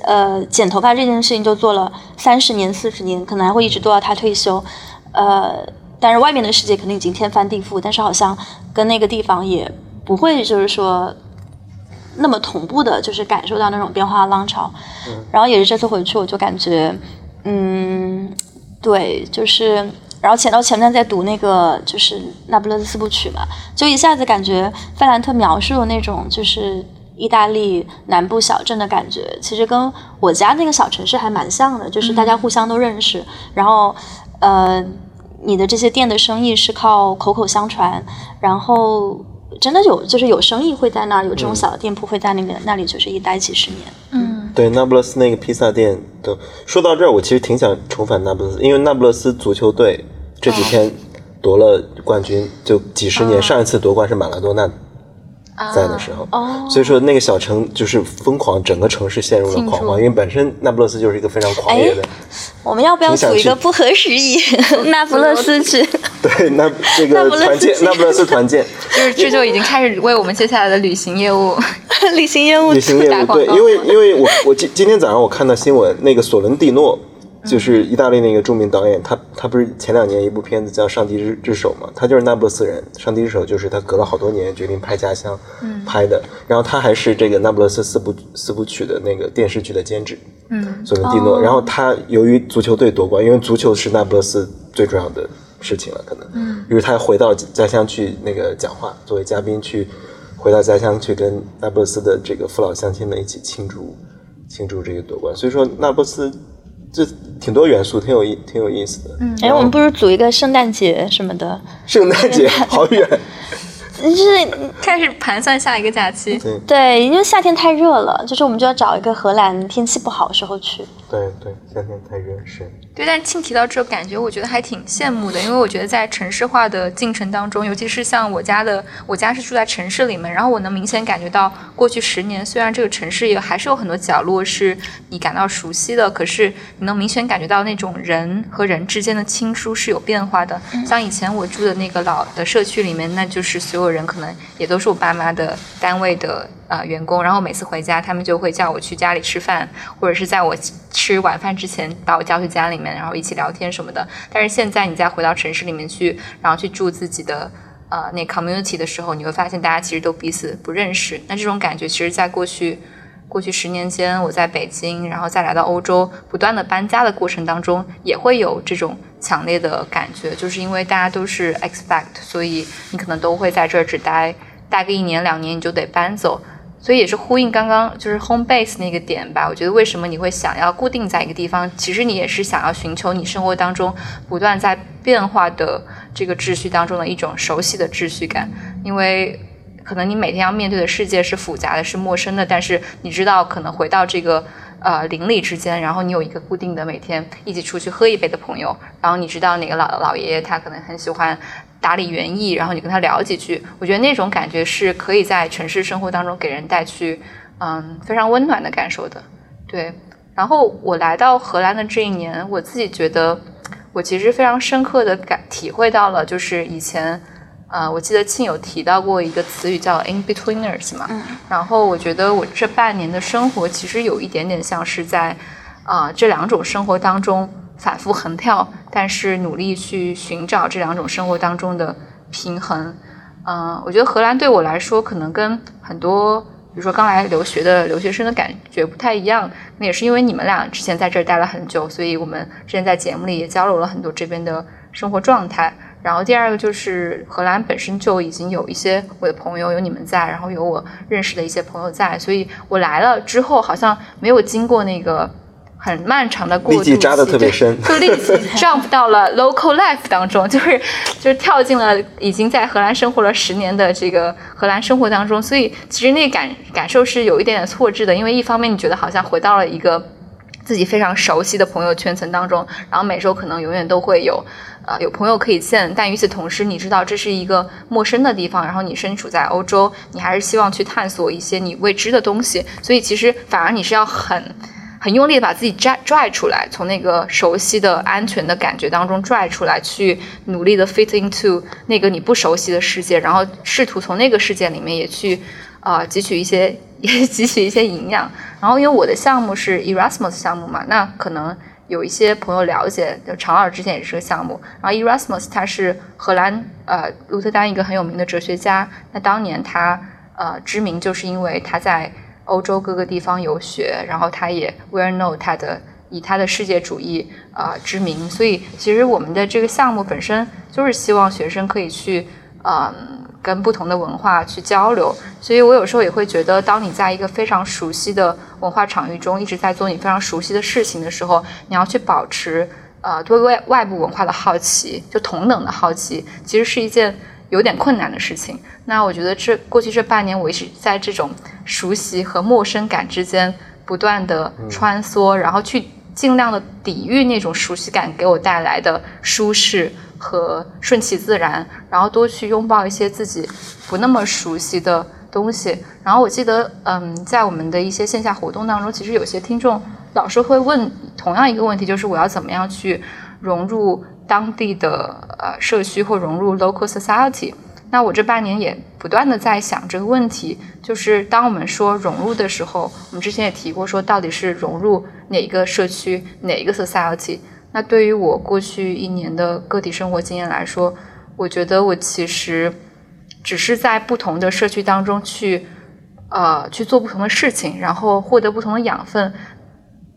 呃，剪头发这件事情就做了三十年、四十年，可能还会一直做到他退休。呃，但是外面的世界肯定已经天翻地覆，但是好像跟那个地方也不会就是说那么同步的，就是感受到那种变化浪潮。然后也是这次回去，我就感觉，嗯，对，就是，然后前到前面在读那个就是那不勒斯四部曲嘛，就一下子感觉费兰特描述的那种就是。意大利南部小镇的感觉，其实跟我家那个小城市还蛮像的，就是大家互相都认识，然后，呃，你的这些店的生意是靠口口相传，然后真的有就是有生意会在那儿，有这种小的店铺会在那个那里，就是一待几十年。嗯，对，那不勒斯那个披萨店的，说到这儿，我其实挺想重返那不勒斯，因为那不勒斯足球队这几天夺了冠军，就几十年，上一次夺冠是马拉多纳。在的时候，所以说那个小城就是疯狂，整个城市陷入了狂欢，因为本身那不勒斯就是一个非常狂野的。我们要不要组一个不合时宜 那不勒斯去？对，那这个团建，那不勒斯团建，就是这就已经开始为我们接下来的旅行业务、旅行业务、旅行业务。对，因为因为我我今今天早上我看到新闻，那个索伦蒂诺。就是意大利那个著名导演，他他不是前两年一部片子叫《上帝之之手》嘛？他就是那不勒斯人，《上帝之手》就是他隔了好多年决定拍家乡拍的。然后他还是这个那不勒斯四部四部曲的那个电视剧的监制，嗯，索伦蒂诺。然后他由于足球队夺冠，因为足球是那不勒斯最重要的事情了，可能，嗯，于是他回到家乡去那个讲话，作为嘉宾去回到家乡去跟那不勒斯的这个父老乡亲们一起庆祝庆祝这个夺冠。所以说，那不勒斯这挺多元素，挺有意挺有意思的。嗯，哎，我们不如组一个圣诞节什么的。圣诞节 好远。就是开始盘算下一个假期。对，因为夏天太热了，就是我们就要找一个荷兰天气不好的时候去。对对，夏天太热是。对，但庆提到这个感觉，我觉得还挺羡慕的，因为我觉得在城市化的进程当中，尤其是像我家的，我家是住在城市里面，然后我能明显感觉到，过去十年虽然这个城市也还是有很多角落是你感到熟悉的，可是你能明显感觉到那种人和人之间的亲疏是有变化的。像以前我住的那个老的社区里面，那就是所有人可能也都是我爸妈的单位的。呃，员工，然后每次回家，他们就会叫我去家里吃饭，或者是在我吃晚饭之前把我叫去家里面，然后一起聊天什么的。但是现在你再回到城市里面去，然后去住自己的呃那 community 的时候，你会发现大家其实都彼此不认识。那这种感觉，其实在过去过去十年间，我在北京，然后再来到欧洲，不断的搬家的过程当中，也会有这种强烈的感觉，就是因为大家都是 expect，所以你可能都会在这儿只待待个一年两年，你就得搬走。所以也是呼应刚刚就是 home base 那个点吧。我觉得为什么你会想要固定在一个地方？其实你也是想要寻求你生活当中不断在变化的这个秩序当中的一种熟悉的秩序感。因为可能你每天要面对的世界是复杂的，是陌生的。但是你知道，可能回到这个呃邻里之间，然后你有一个固定的每天一起出去喝一杯的朋友，然后你知道哪个老老爷爷他可能很喜欢。打理园艺，然后你跟他聊几句，我觉得那种感觉是可以在城市生活当中给人带去，嗯，非常温暖的感受的。对，然后我来到荷兰的这一年，我自己觉得，我其实非常深刻的感体会到了，就是以前，呃，我记得庆有提到过一个词语叫 in betweeners 嘛，然后我觉得我这半年的生活其实有一点点像是在，啊，这两种生活当中。反复横跳，但是努力去寻找这两种生活当中的平衡。嗯，我觉得荷兰对我来说，可能跟很多，比如说刚来留学的留学生的感觉不太一样。那也是因为你们俩之前在这儿待了很久，所以我们之前在节目里也交流了很多这边的生活状态。然后第二个就是荷兰本身就已经有一些我的朋友，有你们在，然后有我认识的一些朋友在，所以我来了之后好像没有经过那个。很漫长的过渡期，扎的特别深，就立即 jump 到了 local life 当中，就是就是跳进了已经在荷兰生活了十年的这个荷兰生活当中，所以其实那感感受是有一点点错置的，因为一方面你觉得好像回到了一个自己非常熟悉的朋友圈层当中，然后每周可能永远都会有呃有朋友可以见，但与此同时你知道这是一个陌生的地方，然后你身处在欧洲，你还是希望去探索一些你未知的东西，所以其实反而你是要很。很用力的把自己拽拽出来，从那个熟悉的安全的感觉当中拽出来，去努力的 fit into 那个你不熟悉的世界，然后试图从那个世界里面也去啊汲取一些 也汲取一些营养。然后因为我的项目是 Erasmus 项目嘛，那可能有一些朋友了解，就常老之前也是个项目。然后 Erasmus 他是荷兰呃鹿特丹一个很有名的哲学家，那当年他呃知名就是因为他在。欧洲各个地方游学，然后他也 well know 他的以他的世界主义啊知名，所以其实我们的这个项目本身就是希望学生可以去嗯跟不同的文化去交流，所以我有时候也会觉得，当你在一个非常熟悉的文化场域中一直在做你非常熟悉的事情的时候，你要去保持呃对外外部文化的好奇，就同等的好奇，其实是一件。有点困难的事情。那我觉得这过去这半年，我一直在这种熟悉和陌生感之间不断的穿梭，然后去尽量的抵御那种熟悉感给我带来的舒适和顺其自然，然后多去拥抱一些自己不那么熟悉的东西。然后我记得，嗯，在我们的一些线下活动当中，其实有些听众老是会问同样一个问题，就是我要怎么样去融入。当地的呃社区或融入 local society，那我这半年也不断的在想这个问题，就是当我们说融入的时候，我们之前也提过说到底是融入哪一个社区哪一个 society。那对于我过去一年的个体生活经验来说，我觉得我其实只是在不同的社区当中去呃去做不同的事情，然后获得不同的养分，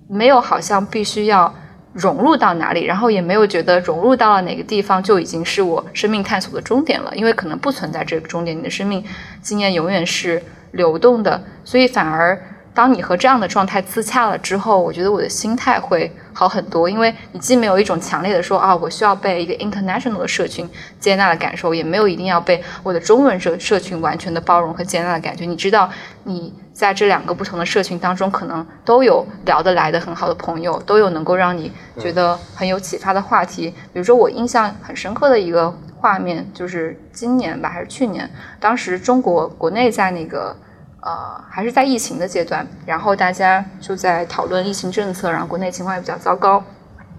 没有好像必须要。融入到哪里，然后也没有觉得融入到了哪个地方就已经是我生命探索的终点了，因为可能不存在这个终点，你的生命经验永远是流动的，所以反而。当你和这样的状态自洽了之后，我觉得我的心态会好很多，因为你既没有一种强烈的说啊，我需要被一个 international 的社群接纳的感受，也没有一定要被我的中文社社群完全的包容和接纳的感觉。你知道，你在这两个不同的社群当中，可能都有聊得来的很好的朋友，都有能够让你觉得很有启发的话题。比如说，我印象很深刻的一个画面，就是今年吧，还是去年，当时中国国内在那个。呃，还是在疫情的阶段，然后大家就在讨论疫情政策，然后国内情况也比较糟糕。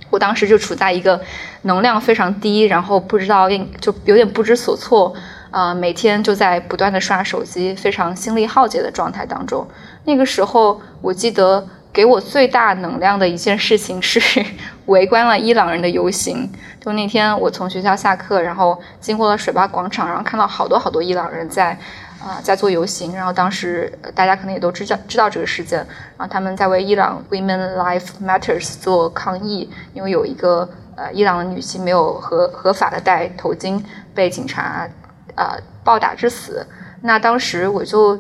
我当时就处在一个能量非常低，然后不知道应就有点不知所措，呃，每天就在不断的刷手机，非常心力耗竭的状态当中。那个时候，我记得给我最大能量的一件事情是 围观了伊朗人的游行。就那天我从学校下课，然后经过了水坝广场，然后看到好多好多伊朗人在。啊，在做游行，然后当时大家可能也都知道知道这个事件，然后他们在为伊朗 Women Life Matters 做抗议，因为有一个呃伊朗的女性没有合合法的戴头巾，被警察呃暴打致死。那当时我就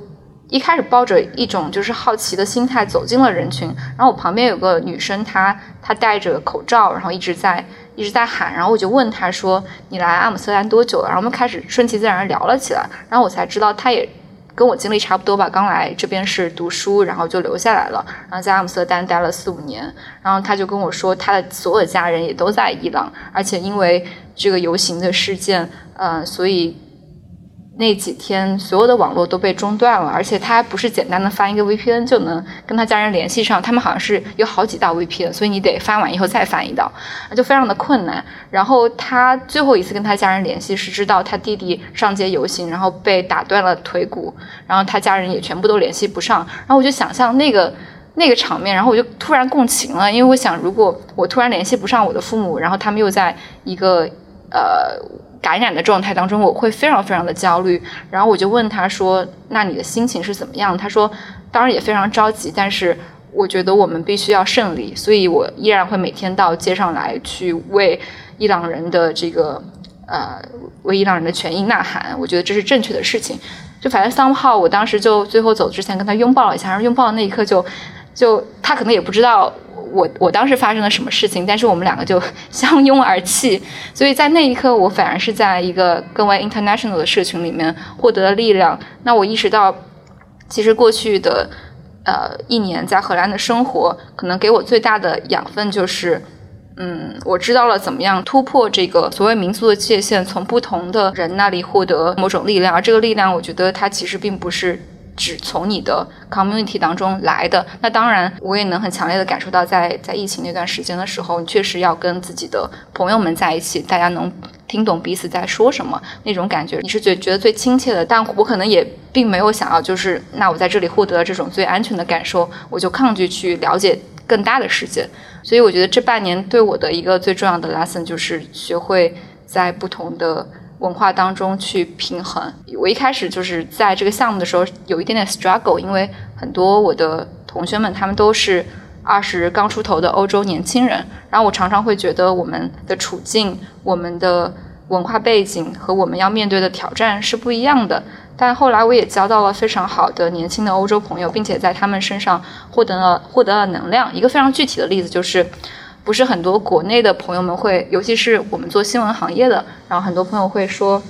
一开始抱着一种就是好奇的心态走进了人群，然后我旁边有个女生，她她戴着口罩，然后一直在。一直在喊，然后我就问她说：“你来阿姆斯特丹多久了？”然后我们开始顺其自然聊了起来，然后我才知道她也跟我经历差不多吧，刚来这边是读书，然后就留下来了，然后在阿姆斯特丹待了四五年，然后他就跟我说，他的所有家人也都在伊朗，而且因为这个游行的事件，嗯，所以。那几天，所有的网络都被中断了，而且他不是简单的发一个 VPN 就能跟他家人联系上，他们好像是有好几道 VPN，所以你得发完以后再发一道，就非常的困难。然后他最后一次跟他家人联系是知道他弟弟上街游行，然后被打断了腿骨，然后他家人也全部都联系不上。然后我就想象那个那个场面，然后我就突然共情了，因为我想，如果我突然联系不上我的父母，然后他们又在一个呃。感染的状态当中，我会非常非常的焦虑。然后我就问他说：“那你的心情是怎么样？”他说：“当然也非常着急，但是我觉得我们必须要胜利，所以我依然会每天到街上来去为伊朗人的这个呃为伊朗人的权益呐喊。我觉得这是正确的事情。就反正 somehow，我当时就最后走之前跟他拥抱了一下，然后拥抱的那一刻就就他可能也不知道。”我我当时发生了什么事情，但是我们两个就 相拥而泣，所以在那一刻，我反而是在一个更为 international 的社群里面获得了力量。那我意识到，其实过去的呃一年在荷兰的生活，可能给我最大的养分就是，嗯，我知道了怎么样突破这个所谓民族的界限，从不同的人那里获得某种力量，而这个力量，我觉得它其实并不是。只从你的 community 当中来的，那当然我也能很强烈的感受到，在在疫情那段时间的时候，你确实要跟自己的朋友们在一起，大家能听懂彼此在说什么那种感觉，你是觉觉得最亲切的。但我可能也并没有想要，就是那我在这里获得了这种最安全的感受，我就抗拒去了解更大的世界。所以我觉得这半年对我的一个最重要的 lesson 就是学会在不同的。文化当中去平衡。我一开始就是在这个项目的时候有一点点 struggle，因为很多我的同学们他们都是二十刚出头的欧洲年轻人，然后我常常会觉得我们的处境、我们的文化背景和我们要面对的挑战是不一样的。但后来我也交到了非常好的年轻的欧洲朋友，并且在他们身上获得了获得了能量。一个非常具体的例子就是。不是很多国内的朋友们会，尤其是我们做新闻行业的，然后很多朋友会说，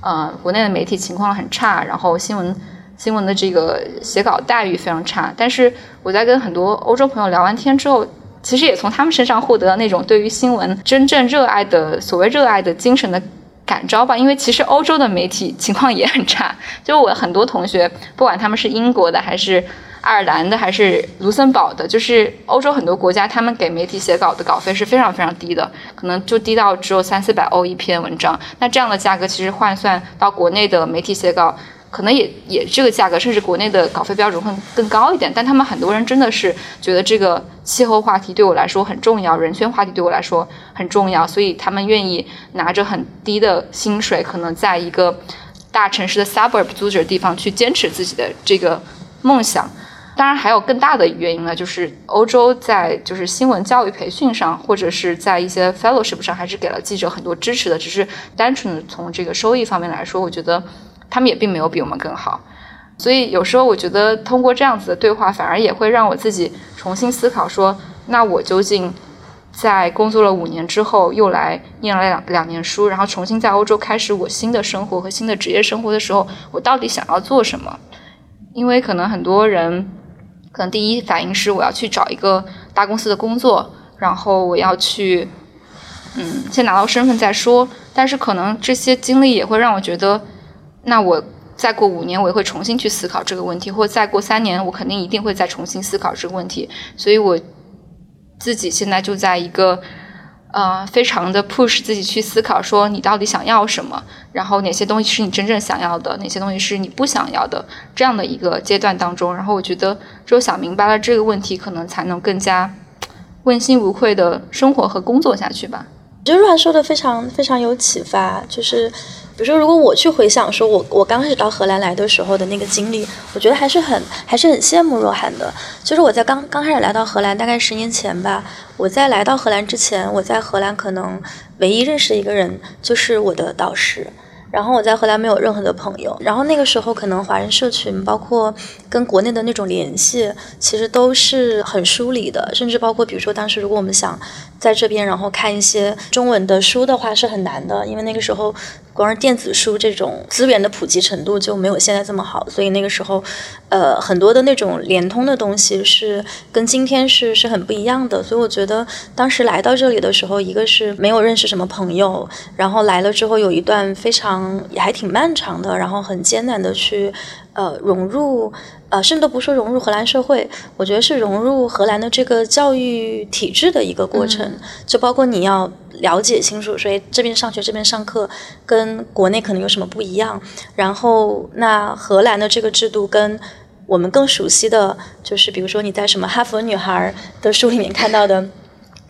呃，国内的媒体情况很差，然后新闻新闻的这个写稿待遇非常差。但是我在跟很多欧洲朋友聊完天之后，其实也从他们身上获得了那种对于新闻真正热爱的所谓热爱的精神的感召吧。因为其实欧洲的媒体情况也很差，就我很多同学，不管他们是英国的还是。爱尔兰的还是卢森堡的，就是欧洲很多国家，他们给媒体写稿的稿费是非常非常低的，可能就低到只有三四百欧一篇文章。那这样的价格其实换算到国内的媒体写稿，可能也也这个价格，甚至国内的稿费标准会更高一点。但他们很多人真的是觉得这个气候话题对我来说很重要，人权话题对我来说很重要，所以他们愿意拿着很低的薪水，可能在一个大城市的 suburb 租着地方去坚持自己的这个梦想。当然还有更大的原因呢，就是欧洲在就是新闻教育培训上，或者是在一些 fellowship 上，还是给了记者很多支持的。只是单纯的从这个收益方面来说，我觉得他们也并没有比我们更好。所以有时候我觉得通过这样子的对话，反而也会让我自己重新思考说，那我究竟在工作了五年之后，又来念了两两年书，然后重新在欧洲开始我新的生活和新的职业生活的时候，我到底想要做什么？因为可能很多人。可能第一反应是我要去找一个大公司的工作，然后我要去，嗯，先拿到身份再说。但是可能这些经历也会让我觉得，那我再过五年我也会重新去思考这个问题，或再过三年我肯定一定会再重新思考这个问题。所以我自己现在就在一个。呃，非常的 push 自己去思考，说你到底想要什么，然后哪些东西是你真正想要的，哪些东西是你不想要的，这样的一个阶段当中，然后我觉得只有想明白了这个问题，可能才能更加问心无愧的生活和工作下去吧。我觉得若说的非常非常有启发，就是。比如说，如果我去回想，说我我刚开始到荷兰来的时候的那个经历，我觉得还是很还是很羡慕若涵的。就是我在刚刚开始来到荷兰，大概十年前吧，我在来到荷兰之前，我在荷兰可能唯一认识的一个人就是我的导师。然后我在荷兰没有任何的朋友，然后那个时候可能华人社群，包括跟国内的那种联系，其实都是很疏离的，甚至包括比如说当时如果我们想在这边然后看一些中文的书的话是很难的，因为那个时候光是电子书这种资源的普及程度就没有现在这么好，所以那个时候，呃，很多的那种联通的东西是跟今天是是很不一样的，所以我觉得当时来到这里的时候，一个是没有认识什么朋友，然后来了之后有一段非常。也还挺漫长的，然后很艰难的去，呃，融入，呃，甚至都不说融入荷兰社会，我觉得是融入荷兰的这个教育体制的一个过程，就包括你要了解清楚，所以这边上学这边上课跟国内可能有什么不一样，然后那荷兰的这个制度跟我们更熟悉的就是，比如说你在什么哈佛女孩的书里面看到的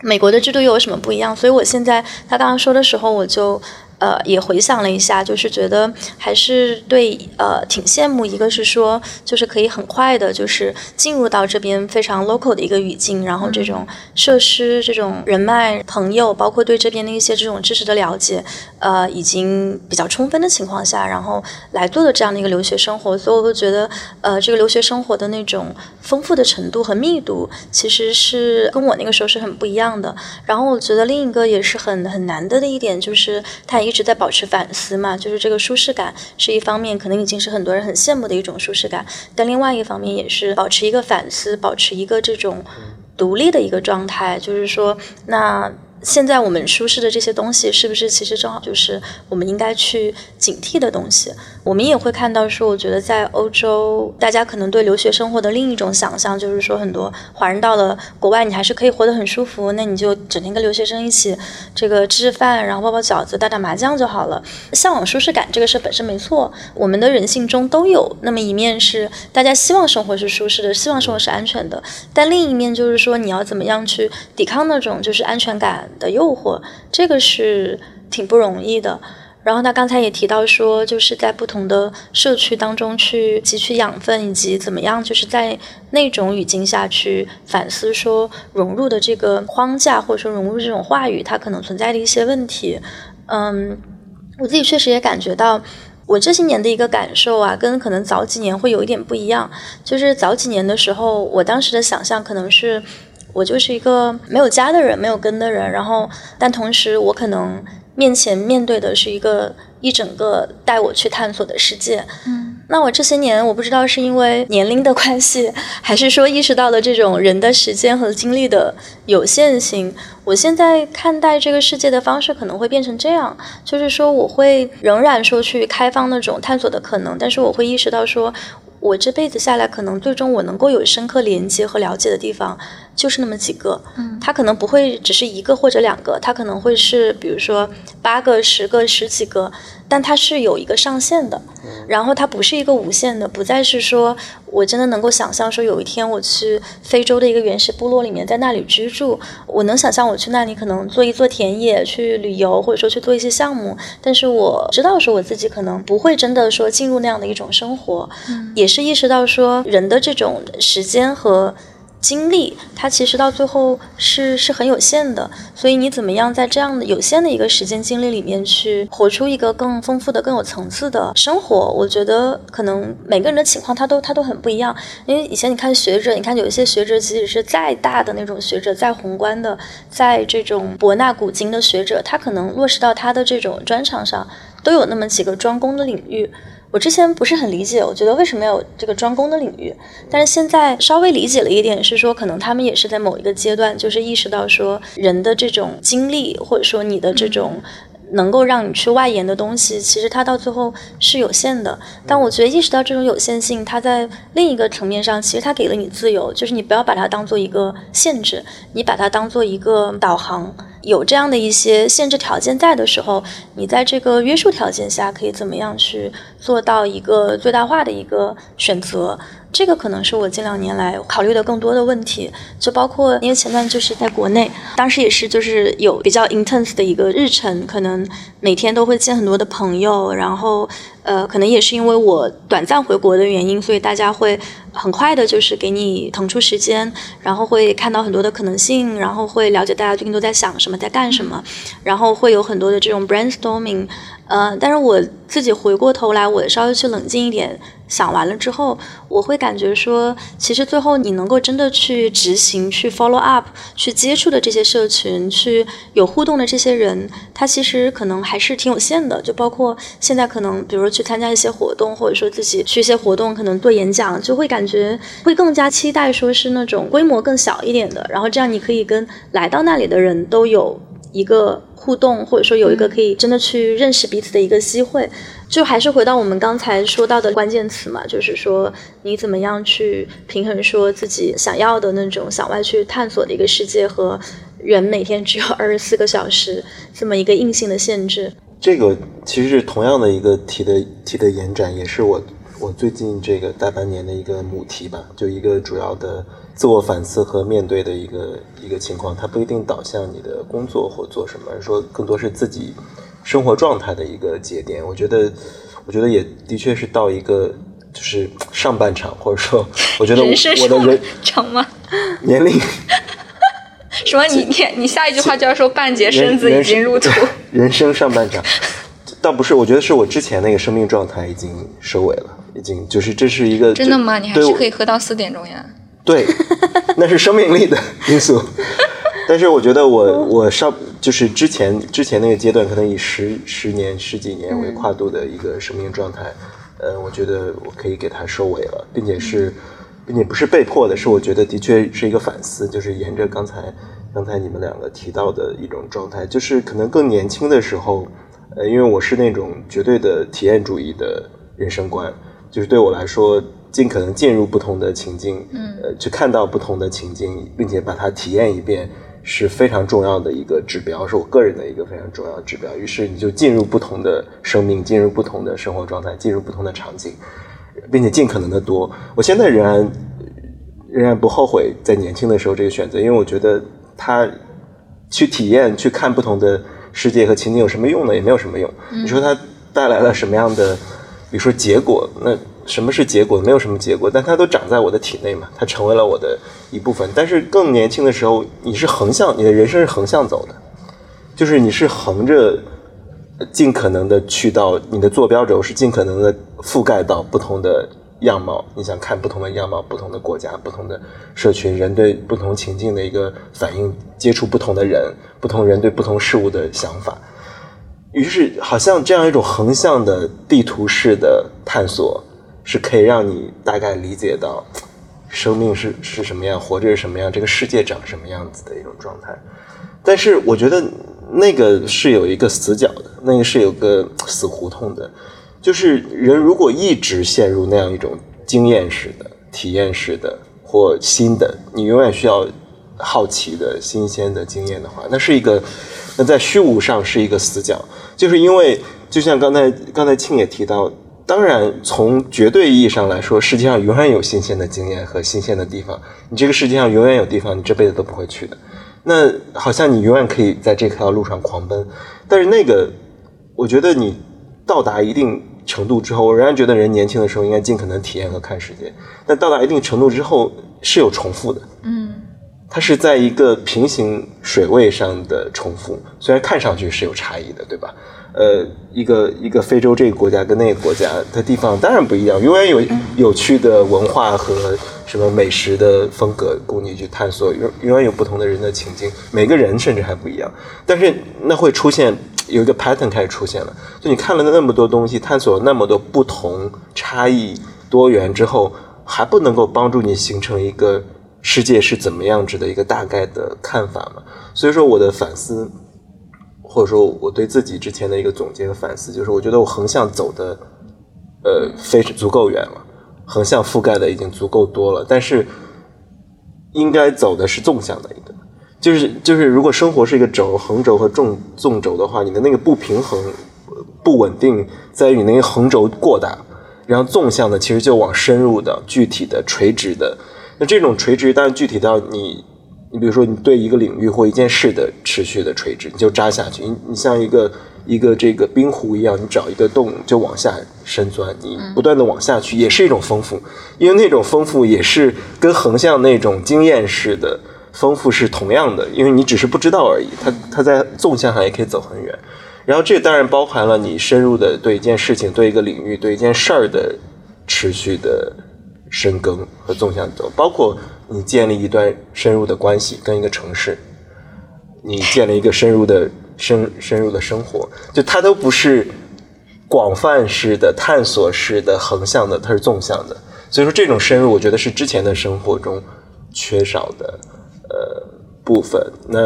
美国的制度又有什么不一样？所以我现在他刚刚说的时候，我就。呃，也回想了一下，就是觉得还是对呃挺羡慕。一个是说，就是可以很快的，就是进入到这边非常 local 的一个语境，然后这种设施、这种人脉、朋友，包括对这边的一些这种知识的了解，呃，已经比较充分的情况下，然后来做的这样的一个留学生活。所以我会觉得，呃，这个留学生活的那种丰富的程度和密度，其实是跟我那个时候是很不一样的。然后我觉得另一个也是很很难得的一点，就是它。一直在保持反思嘛，就是这个舒适感是一方面，可能已经是很多人很羡慕的一种舒适感，但另外一方面也是保持一个反思，保持一个这种独立的一个状态，就是说那。现在我们舒适的这些东西，是不是其实正好就是我们应该去警惕的东西？我们也会看到说，我觉得在欧洲，大家可能对留学生活的另一种想象，就是说很多华人到了国外，你还是可以活得很舒服，那你就整天跟留学生一起这个吃吃饭，然后包包饺子、打打麻将就好了。向往舒适感这个事本身没错，我们的人性中都有那么一面是大家希望生活是舒适的，希望生活是安全的，但另一面就是说你要怎么样去抵抗那种就是安全感。的诱惑，这个是挺不容易的。然后他刚才也提到说，就是在不同的社区当中去汲取养分，以及怎么样，就是在那种语境下去反思，说融入的这个框架，或者说融入这种话语，它可能存在的一些问题。嗯，我自己确实也感觉到，我这些年的一个感受啊，跟可能早几年会有一点不一样。就是早几年的时候，我当时的想象可能是。我就是一个没有家的人，没有根的人。然后，但同时，我可能面前面对的是一个一整个带我去探索的世界。嗯，那我这些年，我不知道是因为年龄的关系，还是说意识到了这种人的时间和精力的有限性。我现在看待这个世界的方式可能会变成这样，就是说，我会仍然说去开放那种探索的可能，但是我会意识到说。我这辈子下来，可能最终我能够有深刻连接和了解的地方，就是那么几个。嗯，它可能不会只是一个或者两个，它可能会是比如说八个、十个、十几个。但它是有一个上限的，然后它不是一个无限的，不再是说我真的能够想象说有一天我去非洲的一个原始部落里面，在那里居住，我能想象我去那里可能做一做田野，去旅游，或者说去做一些项目，但是我知道说我自己可能不会真的说进入那样的一种生活，也是意识到说人的这种时间和。精力，它其实到最后是是很有限的，所以你怎么样在这样的有限的一个时间精力里面去活出一个更丰富的、更有层次的生活？我觉得可能每个人的情况他都他都很不一样。因为以前你看学者，你看有一些学者，即使是再大的那种学者，再宏观的，在这种博纳古今的学者，他可能落实到他的这种专长上，都有那么几个专攻的领域。我之前不是很理解，我觉得为什么要有这个专攻的领域，但是现在稍微理解了一点，是说可能他们也是在某一个阶段，就是意识到说人的这种经历，或者说你的这种。能够让你去外延的东西，其实它到最后是有限的。但我觉得意识到这种有限性，它在另一个层面上，其实它给了你自由，就是你不要把它当做一个限制，你把它当做一个导航。有这样的一些限制条件在的时候，你在这个约束条件下，可以怎么样去做到一个最大化的一个选择？这个可能是我近两年来考虑的更多的问题，就包括因为前段就是在国内，当时也是就是有比较 intense 的一个日程，可能每天都会见很多的朋友，然后呃，可能也是因为我短暂回国的原因，所以大家会很快的就是给你腾出时间，然后会看到很多的可能性，然后会了解大家最近都在想什么，在干什么，然后会有很多的这种 brainstorming。嗯，但是我自己回过头来，我稍微去冷静一点想完了之后，我会感觉说，其实最后你能够真的去执行、去 follow up、去接触的这些社群、去有互动的这些人，他其实可能还是挺有限的。就包括现在可能，比如说去参加一些活动，或者说自己去一些活动，可能做演讲，就会感觉会更加期待说是那种规模更小一点的，然后这样你可以跟来到那里的人都有。一个互动，或者说有一个可以真的去认识彼此的一个机会，就还是回到我们刚才说到的关键词嘛，就是说你怎么样去平衡说自己想要的那种向外去探索的一个世界和人每天只有二十四个小时这么一个硬性的限制。这个其实是同样的一个题的题的延展，也是我我最近这个大半年的一个母题吧，就一个主要的。自我反思和面对的一个一个情况，它不一定导向你的工作或做什么，而说更多是自己生活状态的一个节点。我觉得，我觉得也的确是到一个就是上半场，或者说，我觉得我的人长吗？年龄？什么？你你你下一句话就要说半截身子已经入土？人生上半场，倒不是，我觉得是我之前那个生命状态已经收尾了，已经就是这是一个真的吗？你还是可以喝到四点钟呀。对，那是生命力的因素。但是我觉得我我上就是之前之前那个阶段，可能以十十年十几年为跨度的一个生命状态，呃，我觉得我可以给它收尾了，并且是并且不是被迫的，是我觉得的确是一个反思，就是沿着刚才刚才你们两个提到的一种状态，就是可能更年轻的时候，呃，因为我是那种绝对的体验主义的人生观，就是对我来说。尽可能进入不同的情境，嗯，呃，去看到不同的情境，并且把它体验一遍，是非常重要的一个指标，是我个人的一个非常重要的指标。于是你就进入不同的生命，进入不同的生活状态，进入不同的场景，并且尽可能的多。我现在仍然仍然不后悔在年轻的时候这个选择，因为我觉得它去体验、去看不同的世界和情景有什么用呢？也没有什么用。你说它带来了什么样的，比如说结果？那什么是结果？没有什么结果，但它都长在我的体内嘛，它成为了我的一部分。但是更年轻的时候，你是横向，你的人生是横向走的，就是你是横着，尽可能的去到你的坐标轴是尽可能的覆盖到不同的样貌。你想看不同的样貌，不同的国家，不同的社群，人对不同情境的一个反应，接触不同的人，不同人对不同事物的想法。于是，好像这样一种横向的地图式的探索。是可以让你大概理解到，生命是是什么样，活着是什么样，这个世界长什么样子的一种状态。但是我觉得那个是有一个死角的，那个是有个死胡同的。就是人如果一直陷入那样一种经验式的、体验式的或新的，你永远需要好奇的新鲜的经验的话，那是一个那在虚无上是一个死角。就是因为就像刚才刚才庆也提到，当然从绝对意义上来说，世界上永远有新鲜的经验和新鲜的地方。你这个世界上永远有地方，你这辈子都不会去的。那好像你永远可以在这条路上狂奔，但是那个，我觉得你到达一定程度之后，我仍然觉得人年轻的时候应该尽可能体验和看世界。但到达一定程度之后是有重复的，嗯，它是在一个平行水位上的重复，虽然看上去是有差异的，对吧？呃，一个一个非洲这个国家跟那个国家的地方当然不一样，永远有有趣的文化和什么美食的风格供你去探索，永永远有不同的人的情境，每个人甚至还不一样。但是那会出现有一个 pattern 开始出现了，就你看了那么多东西，探索了那么多不同、差异、多元之后，还不能够帮助你形成一个世界是怎么样子的一个大概的看法嘛？所以说我的反思。或者说，我对自己之前的一个总结和反思，就是我觉得我横向走的，呃，非足够远了，横向覆盖的已经足够多了，但是应该走的是纵向的一个，就是就是，如果生活是一个轴，横轴和纵纵轴的话，你的那个不平衡、不稳定在于你那个横轴过大，然后纵向的其实就往深入的、具体的、垂直的，那这种垂直当然具体到你。你比如说，你对一个领域或一件事的持续的垂直，你就扎下去。你你像一个一个这个冰壶一样，你找一个洞就往下深钻，你不断的往下去，也是一种丰富。因为那种丰富也是跟横向那种经验式的丰富是同样的，因为你只是不知道而已。它它在纵向上也可以走很远。然后这当然包含了你深入的对一件事情、对一个领域、对一件事儿的持续的深耕和纵向走，包括。你建立一段深入的关系，跟一个城市，你建立一个深入的深深入的生活，就它都不是广泛式的探索式的横向的，它是纵向的。所以说，这种深入，我觉得是之前的生活中缺少的呃部分。那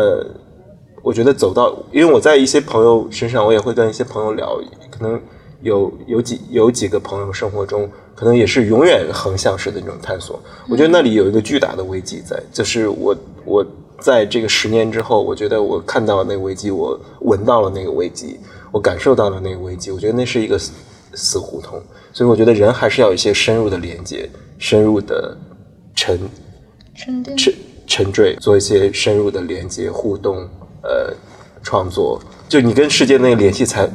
我觉得走到，因为我在一些朋友身上，我也会跟一些朋友聊，可能有有几有几个朋友生活中。可能也是永远横向式的那种探索，我觉得那里有一个巨大的危机在，就是我我在这个十年之后，我觉得我看到了那个危机，我闻到了那个危机，我感受到了那个危机，我觉得那是一个死死胡同，所以我觉得人还是要有一些深入的连接，深入的沉沉淀。沉沉坠，做一些深入的连接互动，呃，创作，就你跟世界那个联系才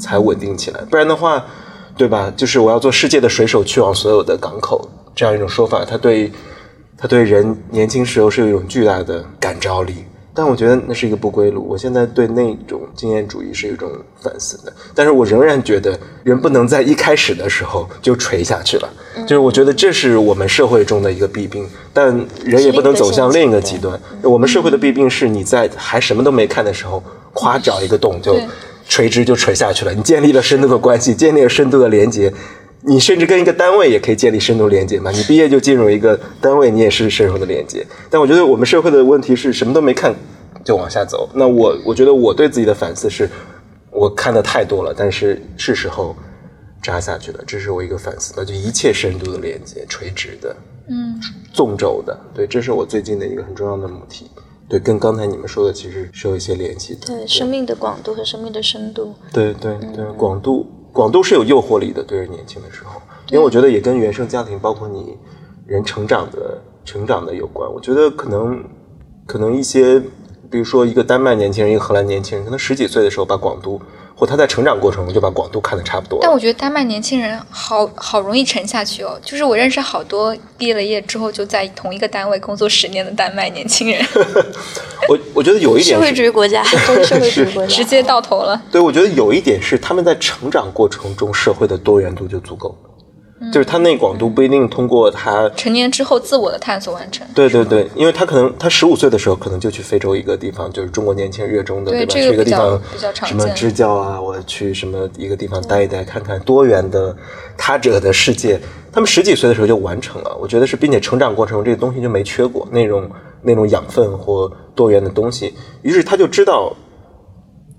才稳定起来，不然的话。对吧？就是我要做世界的水手，去往所有的港口，这样一种说法，它对，它对人年轻时候是有一种巨大的感召力。但我觉得那是一个不归路。我现在对那种经验主义是一种反思的，但是我仍然觉得人不能在一开始的时候就垂下去了。就是我觉得这是我们社会中的一个弊病，但人也不能走向另一个极端。我们社会的弊病是你在还什么都没看的时候，夸找一个洞就。垂直就垂下去了，你建立了深度的关系，建立了深度的连接，你甚至跟一个单位也可以建立深度连接嘛？你毕业就进入一个单位，你也是深入的连接。但我觉得我们社会的问题是什么都没看就往下走。那我我觉得我对自己的反思是，我看的太多了，但是是时候扎下去了。这是我一个反思，那就一切深度的连接，垂直的，嗯，纵轴的，对，这是我最近的一个很重要的母题。对，跟刚才你们说的其实是有一些联系的。对，生命的广度和生命的深度。对对对，广度广度是有诱惑力的，对于年轻的时候，因为我觉得也跟原生家庭，包括你人成长的成长的有关。我觉得可能可能一些，比如说一个丹麦年轻人，一个荷兰年轻人，可能十几岁的时候把广度。或他在成长过程中就把广度看得差不多。但我觉得丹麦年轻人好好容易沉下去哦，就是我认识好多毕业了业之后就在同一个单位工作十年的丹麦年轻人。我我觉得有一点社会主义国家，都是社会主义国家，直接到头了。对，我觉得有一点是他们在成长过程中社会的多元度就足够。就是他那广度不一定通过他成年之后自我的探索完成。对对对，因为他可能他十五岁的时候可能就去非洲一个地方，就是中国年轻人热衷的，对吧？去一个地方什么支教啊，我去什么一个地方待一待，看看多元的他者的世界。他们十几岁的时候就完成了，我觉得是，并且成长过程中这个东西就没缺过那种那种养分或多元的东西。于是他就知道，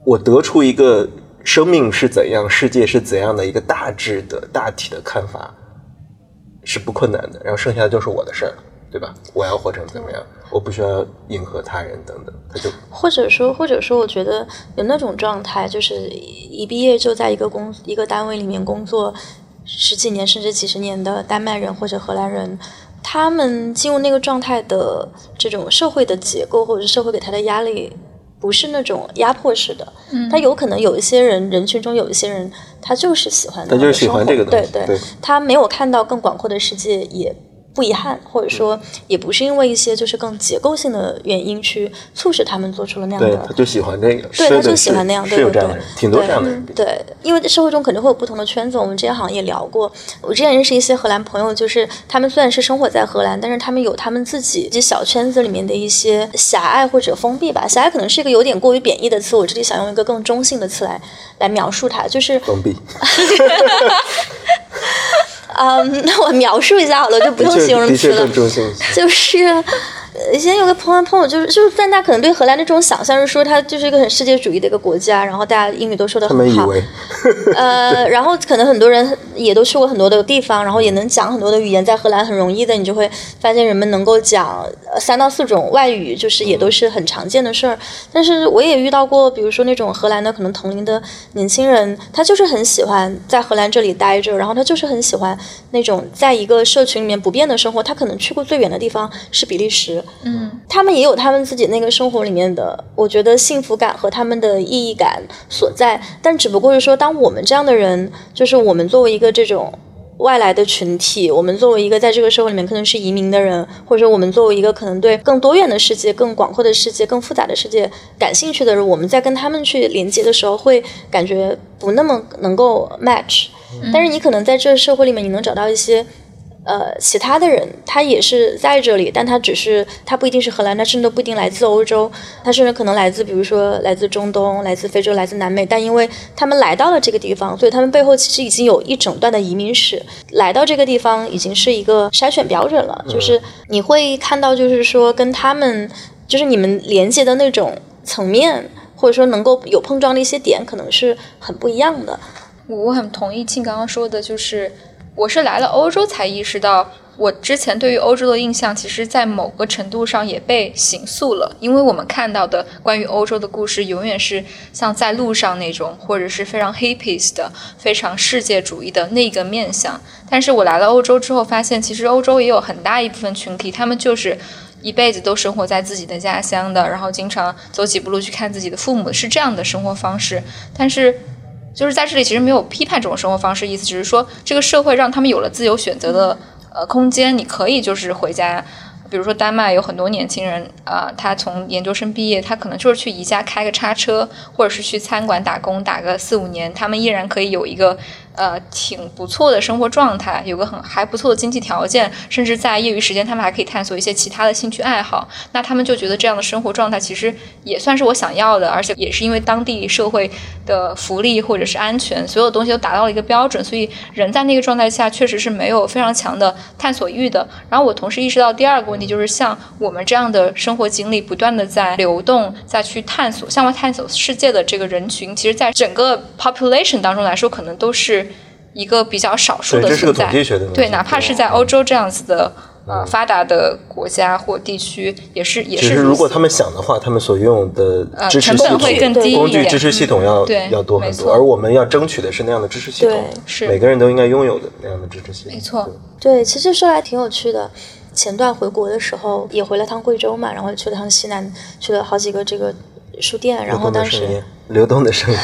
我得出一个。生命是怎样，世界是怎样的一个大致的大体的看法，是不困难的。然后剩下的就是我的事儿，对吧？我要活成怎么样？我不需要迎合他人等等，他就或者说，或者说，我觉得有那种状态，就是一毕业就在一个公一个单位里面工作十几年甚至几十年的丹麦人或者荷兰人，他们进入那个状态的这种社会的结构或者是社会给他的压力。不是那种压迫式的，他有可能有一些人，人群中有一些人，他就是喜欢，他就是喜欢这个东西，对。对，他没有看到更广阔的世界也。不遗憾，或者说也不是因为一些就是更结构性的原因去促使他们做出了那样的。对，他就喜欢这个。对，他就喜欢那样，对对对，挺多这样的人。对，因为社会中肯定会有不同的圈子，我们之前好像也聊过。我之前认识一些荷兰朋友，就是他们虽然是生活在荷兰，但是他们有他们自己这小圈子里面的一些狭隘或者封闭吧。狭隘可能是一个有点过于贬义的词，我这里想用一个更中性的词来来描述它，就是封闭。嗯，那我描述一下好了，就不用形容词了。就是。以前有个朋友朋友就是就是但他可能对荷兰那种想象是说它就是一个很世界主义的一个国家，然后大家英语都说的很好。呃，然后可能很多人也都去过很多的地方，然后也能讲很多的语言，在荷兰很容易的，你就会发现人们能够讲三到四种外语，就是也都是很常见的事儿。但是我也遇到过，比如说那种荷兰的可能同龄的年轻人，他就是很喜欢在荷兰这里待着，然后他就是很喜欢那种在一个社群里面不变的生活。他可能去过最远的地方是比利时。嗯，他们也有他们自己那个生活里面的，我觉得幸福感和他们的意义感所在。但只不过是说，当我们这样的人，就是我们作为一个这种外来的群体，我们作为一个在这个社会里面可能是移民的人，或者说我们作为一个可能对更多元的世界、更广阔的世界、更复杂的世界感兴趣的人，我们在跟他们去连接的时候，会感觉不那么能够 match。但是你可能在这社会里面，你能找到一些。呃，其他的人他也是在这里，但他只是他不一定是荷兰，他甚至都不一定来自欧洲，他甚至可能来自，比如说来自中东、来自非洲、来自南美。但因为他们来到了这个地方，所以他们背后其实已经有一整段的移民史。来到这个地方已经是一个筛选标准了，就是你会看到，就是说跟他们，就是你们连接的那种层面，或者说能够有碰撞的一些点，可能是很不一样的。我我很同意庆刚刚说的，就是。我是来了欧洲才意识到，我之前对于欧洲的印象，其实在某个程度上也被形塑了。因为我们看到的关于欧洲的故事，永远是像在路上那种，或者是非常 hippies 的、非常世界主义的那个面相。但是我来了欧洲之后，发现其实欧洲也有很大一部分群体，他们就是一辈子都生活在自己的家乡的，然后经常走几步路去看自己的父母，是这样的生活方式。但是。就是在这里，其实没有批判这种生活方式，意思只是说，这个社会让他们有了自由选择的呃空间，你可以就是回家。比如说丹麦有很多年轻人啊，他从研究生毕业，他可能就是去宜家开个叉车，或者是去餐馆打工，打个四五年，他们依然可以有一个。呃，挺不错的生活状态，有个很还不错的经济条件，甚至在业余时间，他们还可以探索一些其他的兴趣爱好。那他们就觉得这样的生活状态其实也算是我想要的，而且也是因为当地社会的福利或者是安全，所有东西都达到了一个标准，所以人在那个状态下确实是没有非常强的探索欲的。然后我同时意识到第二个问题，就是像我们这样的生活经历不断的在流动，在去探索向外探索世界的这个人群，其实在整个 population 当中来说，可能都是。一个比较少数的存在，对，哪怕是在欧洲这样子的呃发达的国家或地区，也是也是。如果他们想的话，他们所拥有的支持系统、工具支持系统要要多很多，而我们要争取的是那样的支持系统，是每个人都应该拥有的那样的支持系统。没错，对，其实说来挺有趣的。前段回国的时候也回了趟贵州嘛，然后去了趟西南，去了好几个这个书店，然后当时流动的声音。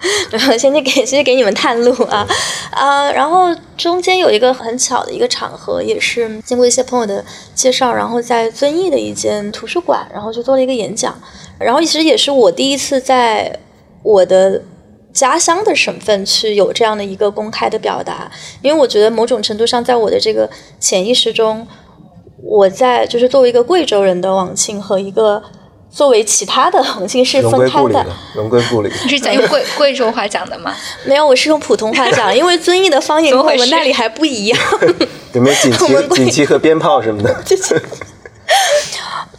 然后先去给，先给你们探路啊，啊，然后中间有一个很巧的一个场合，也是经过一些朋友的介绍，然后在遵义的一间图书馆，然后就做了一个演讲，然后其实也是我第一次在我的家乡的省份去有这样的一个公开的表达，因为我觉得某种程度上，在我的这个潜意识中，我在就是作为一个贵州人的王庆和一个。作为其他的恒星是分开的，荣归故里。你是讲用贵贵州话讲的吗？没有，我是用普通话讲，因为遵义的方言 跟我们那里还不一样。有没有锦旗、锦旗和鞭炮什么的？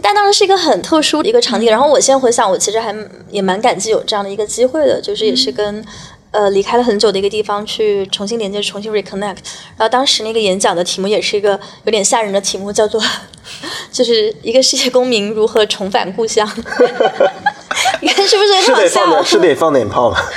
但当时是一个很特殊的一个场景。然后我现在回想，我其实还也蛮感激有这样的一个机会的，就是也是跟呃离开了很久的一个地方去重新连接、重新 reconnect。然后当时那个演讲的题目也是一个有点吓人的题目，叫做就是一个世界公民如何重返故乡。你看是不是是得放点是得放点炮了。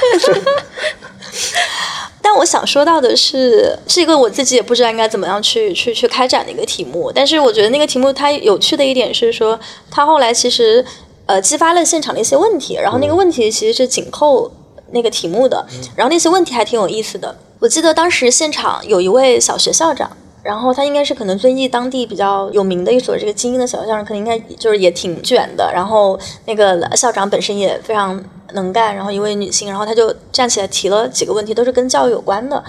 但我想说到的是，是一个我自己也不知道应该怎么样去去去开展的一个题目。但是我觉得那个题目它有趣的一点是说，它后来其实呃激发了现场的一些问题，然后那个问题其实是紧扣那个题目的，然后那些问题还挺有意思的。我记得当时现场有一位小学校长。然后他应该是可能遵义当地比较有名的一所这个精英的小学校长，可能应该就是也挺卷的。然后那个校长本身也非常能干，然后一位女性，然后她就站起来提了几个问题，都是跟教育有关的。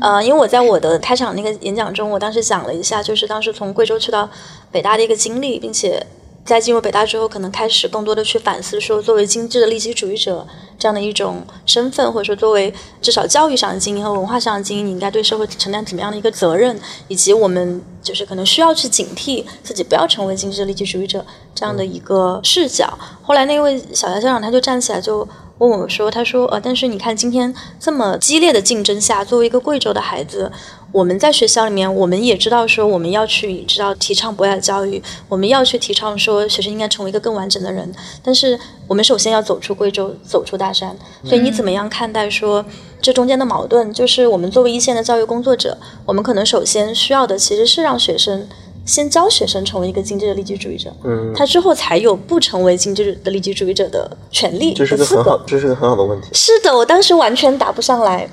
呃，因为我在我的开场那个演讲中，我当时讲了一下，就是当时从贵州去到北大的一个经历，并且。在进入北大之后，可能开始更多的去反思，说作为精致的利己主义者这样的一种身份，或者说作为至少教育上的精英和文化上的精英，你应该对社会承担怎么样的一个责任，以及我们就是可能需要去警惕自己不要成为精致的利己主义者这样的一个视角。后来那位小学校长他就站起来就问我说：“他说，呃，但是你看今天这么激烈的竞争下，作为一个贵州的孩子。”我们在学校里面，我们也知道说我们要去知道提倡博雅教育，我们要去提倡说学生应该成为一个更完整的人。但是我们首先要走出贵州，走出大山。所以你怎么样看待说这中间的矛盾？就是我们作为一线的教育工作者，我们可能首先需要的其实是让学生。先教学生成为一个精致的利己主义者，嗯，他之后才有不成为精致的利己主义者的权利。这是个很好，这是个很好的问题。是的，我当时完全答不上来。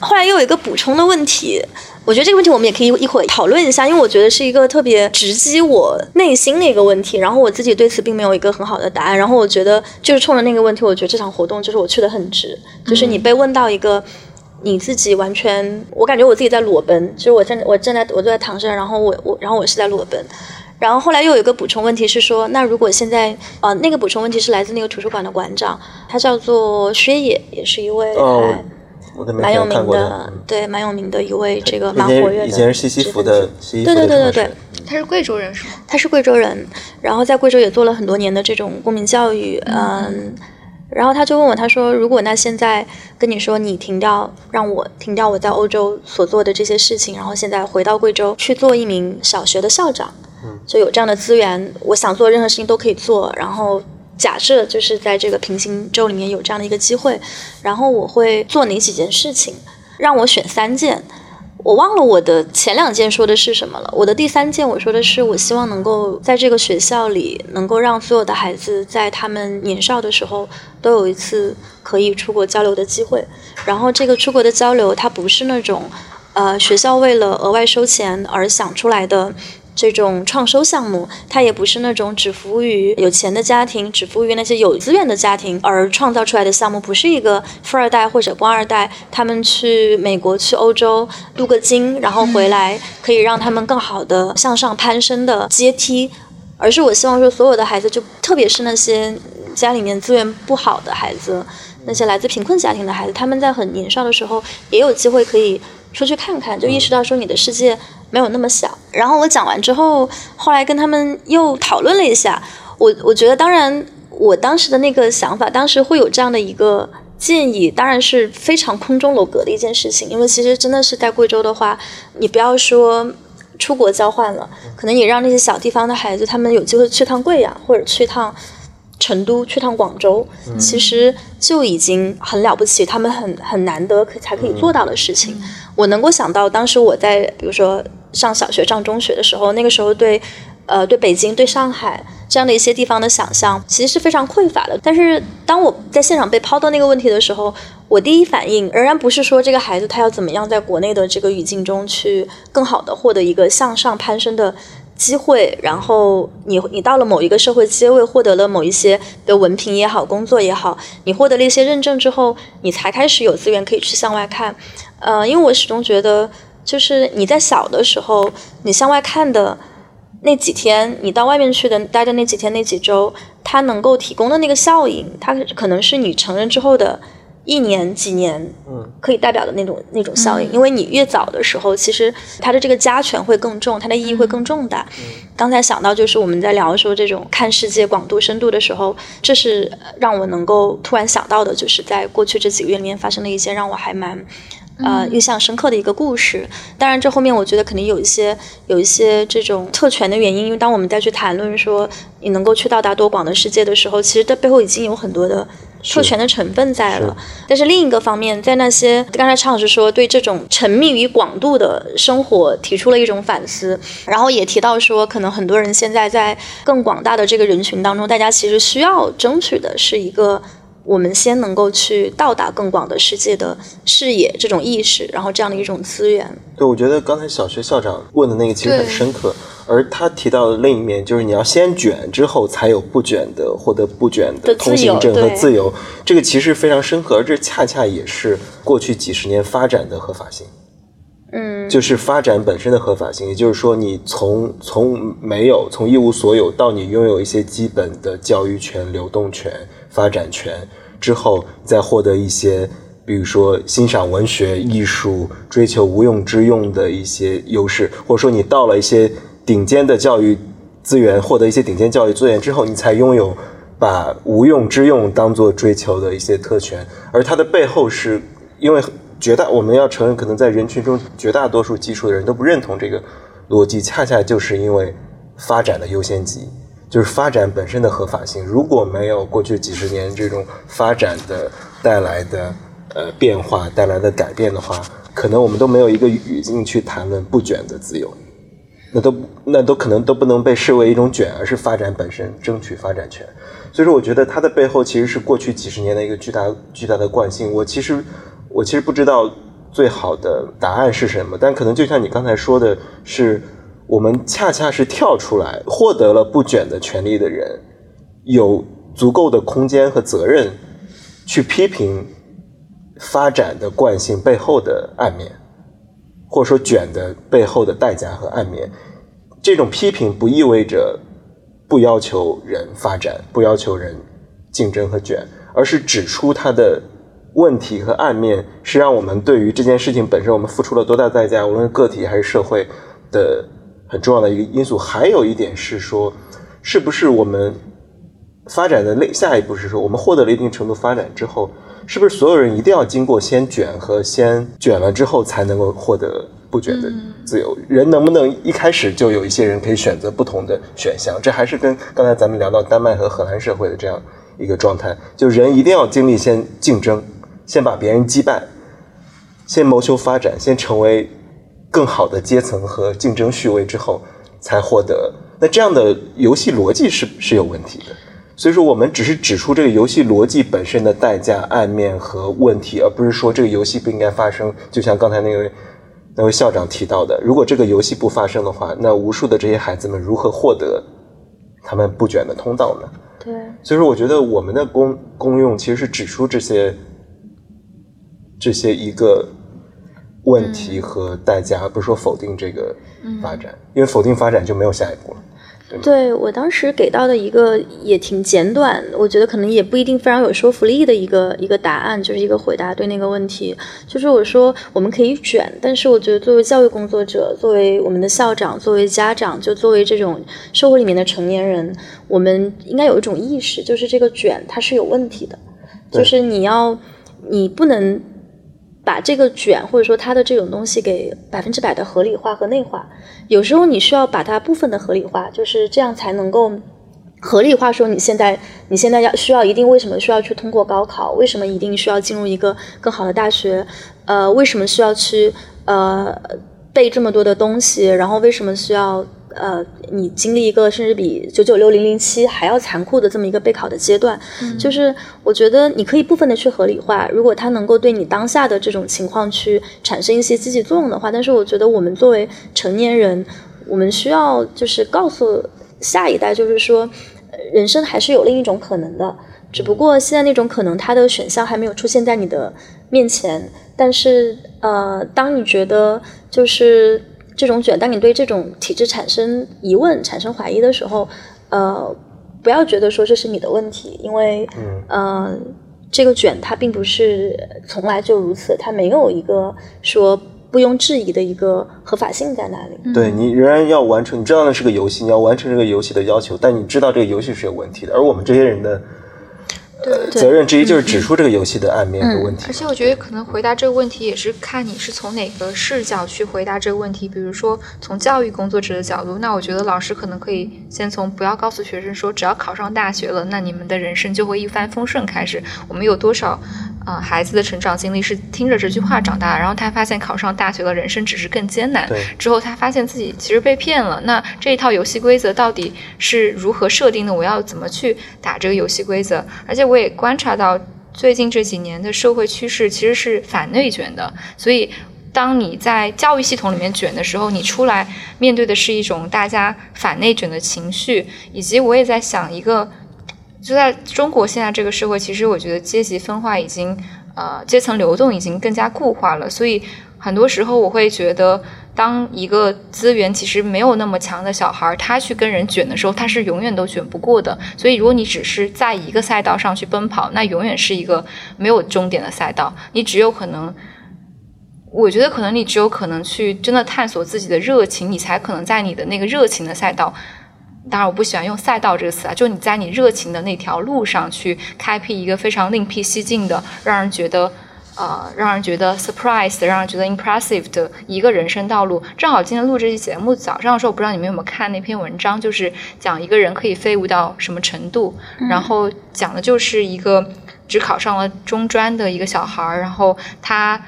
后来又有一个补充的问题，我觉得这个问题我们也可以一会讨论一下，因为我觉得是一个特别直击我内心的一个问题。然后我自己对此并没有一个很好的答案。然后我觉得就是冲着那个问题，我觉得这场活动就是我去的很值。就是你被问到一个。你自己完全，我感觉我自己在裸奔。其实我站，我站在，我坐在躺上，然后我我，然后我是在裸奔。然后后来又有一个补充问题是说，那如果现在，呃，那个补充问题是来自那个图书馆的馆长，他叫做薛野，也是一位蛮有名的，对，蛮有名的一位这个蛮活跃的。以前是西西弗的，对对对对对，他是贵州人是吗？他是贵州人，然后在贵州也做了很多年的这种公民教育，嗯。然后他就问我，他说：“如果那现在跟你说你停掉，让我停掉我在欧洲所做的这些事情，然后现在回到贵州去做一名小学的校长，就有这样的资源，我想做任何事情都可以做。然后假设就是在这个平行州里面有这样的一个机会，然后我会做哪几件事情？让我选三件。”我忘了我的前两件说的是什么了。我的第三件我说的是，我希望能够在这个学校里，能够让所有的孩子在他们年少的时候都有一次可以出国交流的机会。然后这个出国的交流，它不是那种，呃，学校为了额外收钱而想出来的。这种创收项目，它也不是那种只服务于有钱的家庭，只服务于那些有资源的家庭而创造出来的项目，不是一个富二代或者官二代他们去美国、去欧洲镀个金，然后回来可以让他们更好的向上攀升的阶梯，而是我希望说，所有的孩子，就特别是那些家里面资源不好的孩子，那些来自贫困家庭的孩子，他们在很年少的时候也有机会可以出去看看，就意识到说你的世界。没有那么小。然后我讲完之后，后来跟他们又讨论了一下。我我觉得，当然，我当时的那个想法，当时会有这样的一个建议，当然是非常空中楼阁的一件事情。因为其实真的是在贵州的话，你不要说出国交换了，可能也让那些小地方的孩子，他们有机会去趟贵阳，或者去趟成都，去趟广州，其实就已经很了不起，他们很很难得可才可以做到的事情。我能够想到，当时我在比如说。上小学、上中学的时候，那个时候对，呃，对北京、对上海这样的一些地方的想象，其实是非常匮乏的。但是当我在现场被抛到那个问题的时候，我第一反应仍然不是说这个孩子他要怎么样在国内的这个语境中去更好的获得一个向上攀升的机会。然后你你到了某一个社会阶位，获得了某一些的文凭也好，工作也好，你获得了一些认证之后，你才开始有资源可以去向外看。呃，因为我始终觉得。就是你在小的时候，你向外看的那几天，你到外面去的待的那几天那几周，它能够提供的那个效应，它可能是你成人之后的一年几年，嗯，可以代表的那种那种效应，因为你越早的时候，其实它的这个加权会更重，它的意义会更重大。刚才想到就是我们在聊说这种看世界广度深度的时候，这是让我能够突然想到的，就是在过去这几个月里面发生的一些让我还蛮。呃，印象深刻的一个故事。当然，这后面我觉得肯定有一些有一些这种特权的原因。因为当我们再去谈论说你能够去到达多广的世界的时候，其实它背后已经有很多的特权的成分在了。但是另一个方面，在那些刚才常老师说对这种沉迷于广度的生活提出了一种反思，然后也提到说，可能很多人现在在更广大的这个人群当中，大家其实需要争取的是一个。我们先能够去到达更广的世界的视野，这种意识，然后这样的一种资源。对，我觉得刚才小学校长问的那个其实很深刻，而他提到的另一面就是你要先卷，之后才有不卷的获得不卷的通行证和自由。这个其实非常深刻，而这恰恰也是过去几十年发展的合法性。嗯，就是发展本身的合法性，也就是说，你从从没有从一无所有到你拥有一些基本的教育权、流动权。发展权之后，再获得一些，比如说欣赏文学艺术、追求无用之用的一些优势，或者说你到了一些顶尖的教育资源，获得一些顶尖教育资源之后，你才拥有把无用之用当做追求的一些特权。而它的背后是因为绝大我们要承认，可能在人群中绝大多数基础的人都不认同这个逻辑，恰恰就是因为发展的优先级。就是发展本身的合法性，如果没有过去几十年这种发展的带来的呃变化带来的改变的话，可能我们都没有一个语境去谈论不卷的自由，那都那都可能都不能被视为一种卷，而是发展本身争取发展权。所以说，我觉得它的背后其实是过去几十年的一个巨大巨大的惯性。我其实我其实不知道最好的答案是什么，但可能就像你刚才说的是。我们恰恰是跳出来，获得了不卷的权利的人，有足够的空间和责任去批评发展的惯性背后的暗面，或者说卷的背后的代价和暗面。这种批评不意味着不要求人发展，不要求人竞争和卷，而是指出它的问题和暗面，是让我们对于这件事情本身，我们付出了多大代价，无论个体还是社会的。很重要的一个因素，还有一点是说，是不是我们发展的类下一步是说，我们获得了一定程度发展之后，是不是所有人一定要经过先卷和先卷了之后才能够获得不卷的自由？人能不能一开始就有一些人可以选择不同的选项？这还是跟刚才咱们聊到丹麦和荷兰社会的这样一个状态，就人一定要经历先竞争，先把别人击败，先谋求发展，先成为。更好的阶层和竞争序位之后，才获得。那这样的游戏逻辑是是有问题的。所以说，我们只是指出这个游戏逻辑本身的代价、暗面和问题，而不是说这个游戏不应该发生。就像刚才那位那位校长提到的，如果这个游戏不发生的话，那无数的这些孩子们如何获得他们不卷的通道呢？对。所以说，我觉得我们的功功用其实是指出这些这些一个。问题和代价，而不是说否定这个发展，因为否定发展就没有下一步了。对我当时给到的一个也挺简短，我觉得可能也不一定非常有说服力的一个一个答案，就是一个回答对那个问题，就是我说我们可以卷，但是我觉得作为教育工作者，作为我们的校长，作为家长，就作为这种社会里面的成年人，我们应该有一种意识，就是这个卷它是有问题的，就是你要你不能。把这个卷或者说它的这种东西给百分之百的合理化和内化，有时候你需要把它部分的合理化，就是这样才能够合理化说你现在你现在要需要一定为什么需要去通过高考，为什么一定需要进入一个更好的大学，呃，为什么需要去呃背这么多的东西，然后为什么需要。呃，你经历一个甚至比九九六零零七还要残酷的这么一个备考的阶段，就是我觉得你可以部分的去合理化，如果它能够对你当下的这种情况去产生一些积极作用的话，但是我觉得我们作为成年人，我们需要就是告诉下一代，就是说人生还是有另一种可能的，只不过现在那种可能它的选项还没有出现在你的面前，但是呃，当你觉得就是。这种卷，当你对这种体制产生疑问、产生怀疑的时候，呃，不要觉得说这是你的问题，因为，嗯，这个卷它并不是从来就如此，它没有一个说不庸置疑的一个合法性在那里。对你仍然要完成，你知道那是个游戏，你要完成这个游戏的要求，但你知道这个游戏是有问题的，而我们这些人的。对责任之一就是指出这个游戏的暗面和问题。而且我觉得可能回答这个问题也是看你是从哪个视角去回答这个问题。比如说从教育工作者的角度，那我觉得老师可能可以先从不要告诉学生说只要考上大学了，那你们的人生就会一帆风顺开始。我们有多少？啊，孩子的成长经历是听着这句话长大，然后他发现考上大学的，人生只是更艰难。之后他发现自己其实被骗了。那这一套游戏规则到底是如何设定的？我要怎么去打这个游戏规则？而且我也观察到，最近这几年的社会趋势其实是反内卷的。所以，当你在教育系统里面卷的时候，你出来面对的是一种大家反内卷的情绪。以及我也在想一个。就在中国现在这个社会，其实我觉得阶级分化已经，呃，阶层流动已经更加固化了。所以很多时候我会觉得，当一个资源其实没有那么强的小孩，他去跟人卷的时候，他是永远都卷不过的。所以如果你只是在一个赛道上去奔跑，那永远是一个没有终点的赛道。你只有可能，我觉得可能你只有可能去真的探索自己的热情，你才可能在你的那个热情的赛道。当然，我不喜欢用赛道这个词啊，就你在你热情的那条路上去开辟一个非常另辟蹊径的，让人觉得呃，让人觉得 surprise，让人觉得 impressive 的一个人生道路。正好今天录这期节目，早上的时候，我不知道你们有没有看那篇文章，就是讲一个人可以飞舞到什么程度，然后讲的就是一个只考上了中专的一个小孩儿，然后他。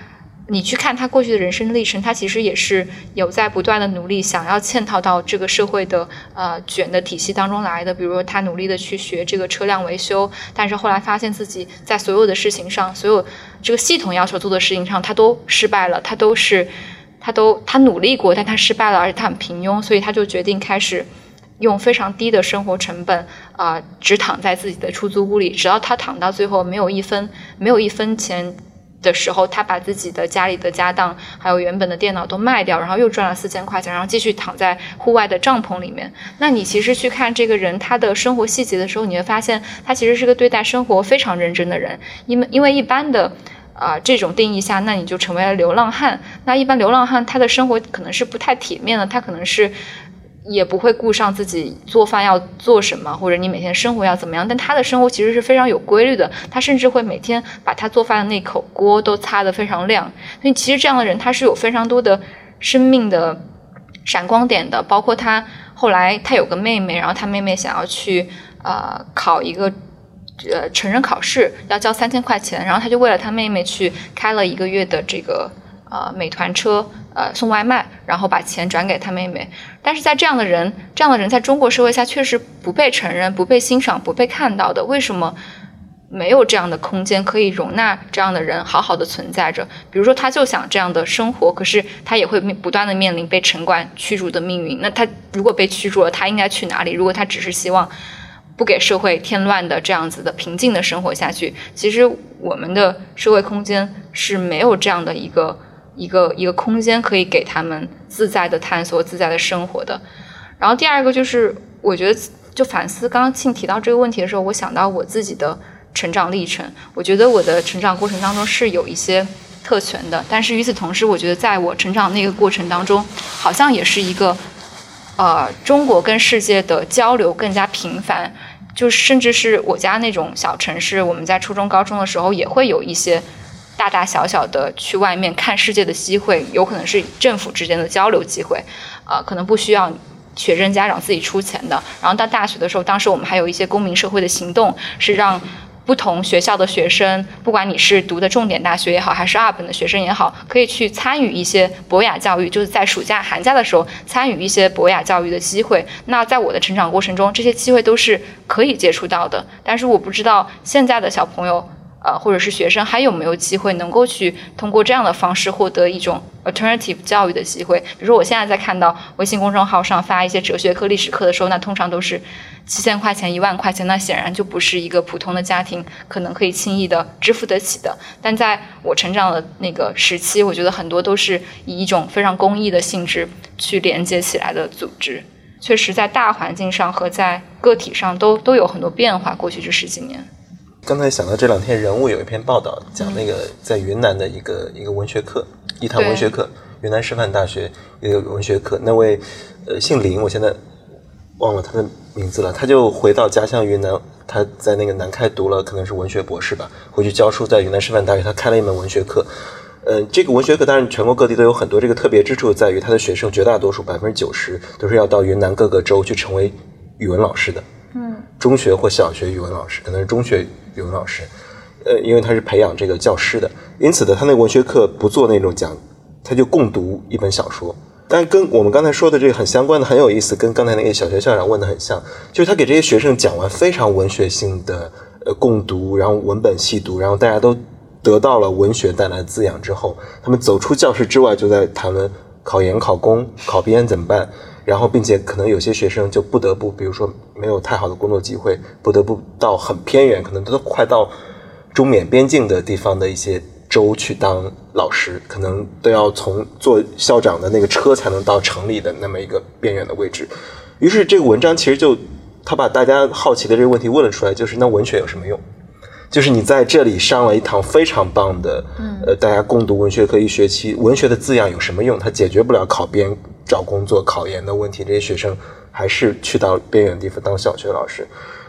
你去看他过去的人生历程，他其实也是有在不断的努力，想要嵌套到这个社会的呃卷的体系当中来的。比如说他努力的去学这个车辆维修，但是后来发现自己在所有的事情上，所有这个系统要求做的事情上，他都失败了。他都是，他都他努力过，但他失败了，而且他很平庸，所以他就决定开始用非常低的生活成本啊，只躺在自己的出租屋里，直到他躺到最后没有一分没有一分钱。的时候，他把自己的家里的家当，还有原本的电脑都卖掉，然后又赚了四千块钱，然后继续躺在户外的帐篷里面。那你其实去看这个人他的生活细节的时候，你会发现他其实是个对待生活非常认真的人。因为因为一般的啊这种定义下，那你就成为了流浪汉。那一般流浪汉他的生活可能是不太体面的，他可能是。也不会顾上自己做饭要做什么，或者你每天生活要怎么样。但他的生活其实是非常有规律的，他甚至会每天把他做饭的那口锅都擦得非常亮。所以其实这样的人他是有非常多的生命的闪光点的。包括他后来他有个妹妹，然后他妹妹想要去呃考一个呃成人考试，要交三千块钱，然后他就为了他妹妹去开了一个月的这个呃美团车。呃，送外卖，然后把钱转给他妹妹。但是在这样的人，这样的人在中国社会下确实不被承认、不被欣赏、不被看到的。为什么没有这样的空间可以容纳这样的人好好的存在着？比如说，他就想这样的生活，可是他也会不断的面临被城管驱逐的命运。那他如果被驱逐了，他应该去哪里？如果他只是希望不给社会添乱的这样子的平静的生活下去，其实我们的社会空间是没有这样的一个。一个一个空间可以给他们自在的探索、自在的生活的。然后第二个就是，我觉得就反思刚刚庆提到这个问题的时候，我想到我自己的成长历程。我觉得我的成长过程当中是有一些特权的，但是与此同时，我觉得在我成长那个过程当中，好像也是一个呃中国跟世界的交流更加频繁，就甚至是我家那种小城市，我们在初中、高中的时候也会有一些。大大小小的去外面看世界的机会，有可能是政府之间的交流机会，呃，可能不需要学生家长自己出钱的。然后到大学的时候，当时我们还有一些公民社会的行动，是让不同学校的学生，不管你是读的重点大学也好，还是二本的学生也好，可以去参与一些博雅教育，就是在暑假、寒假的时候参与一些博雅教育的机会。那在我的成长过程中，这些机会都是可以接触到的。但是我不知道现在的小朋友。呃，或者是学生还有没有机会能够去通过这样的方式获得一种 alternative 教育的机会？比如说，我现在在看到微信公众号上发一些哲学课、历史课的时候，那通常都是七千块钱、一万块钱，那显然就不是一个普通的家庭可能可以轻易的支付得起的。但在我成长的那个时期，我觉得很多都是以一种非常公益的性质去连接起来的组织，确实在大环境上和在个体上都都有很多变化。过去这十几年。刚刚才想到这两天人物有一篇报道，讲那个在云南的一个一个文学课，一堂文学课，云南师范大学一个文学课，那位呃姓林，我现在忘了他的名字了，他就回到家乡云南，他在那个南开读了可能是文学博士吧，回去教书，在云南师范大学他开了一门文学课。呃，这个文学课当然全国各地都有很多，这个特别之处在于他的学生绝大多数百分之九十都是要到云南各个州去成为语文老师的。嗯，中学或小学语文老师，可能是中学语文老师。呃，因为他是培养这个教师的，因此呢他那个文学课不做那种讲，他就共读一本小说。但跟我们刚才说的这个很相关的，很有意思，跟刚才那个小学校长问的很像，就是他给这些学生讲完非常文学性的呃共读，然后文本细读，然后大家都。得到了文学带来的滋养之后，他们走出教室之外，就在谈论考研、考公、考编怎么办。然后，并且可能有些学生就不得不，比如说没有太好的工作机会，不得不到很偏远，可能都快到中缅边境的地方的一些州去当老师，可能都要从做校长的那个车才能到城里的那么一个边远的位置。于是，这个文章其实就他把大家好奇的这个问题问了出来，就是那文学有什么用？就是你在这里上了一堂非常棒的，呃，大家共读文学课一学期，文学的字样有什么用？它解决不了考编、找工作、考研的问题。这些学生还是去到边远地方当小学老师。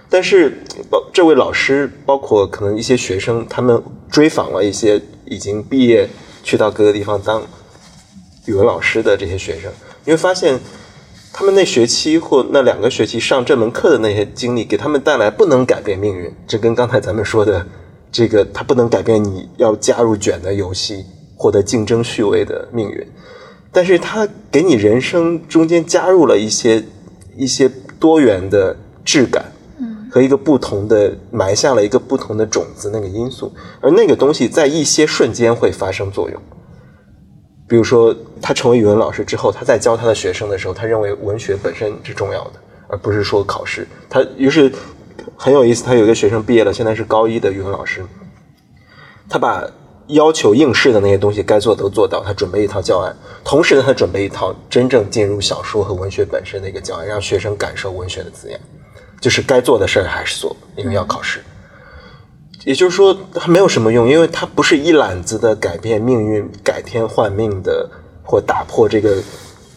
但是，包这位老师，包括可能一些学生，他们追访了一些已经毕业去到各个地方当语文老师的这些学生，你会发现。他们那学期或那两个学期上这门课的那些经历，给他们带来不能改变命运。这跟刚才咱们说的这个，他不能改变你要加入卷的游戏，获得竞争序位的命运。但是他给你人生中间加入了一些一些多元的质感，嗯，和一个不同的埋下了一个不同的种子那个因素，而那个东西在一些瞬间会发生作用。比如说，他成为语文老师之后，他在教他的学生的时候，他认为文学本身是重要的，而不是说考试。他于是很有意思，他有一个学生毕业了，现在是高一的语文老师。他把要求应试的那些东西该做的都做到，他准备一套教案，同时呢，他准备一套真正进入小说和文学本身的一个教案，让学生感受文学的滋养。就是该做的事儿还是做，因为要考试。也就是说，它没有什么用，因为它不是一揽子的改变命运、改天换命的，或打破这个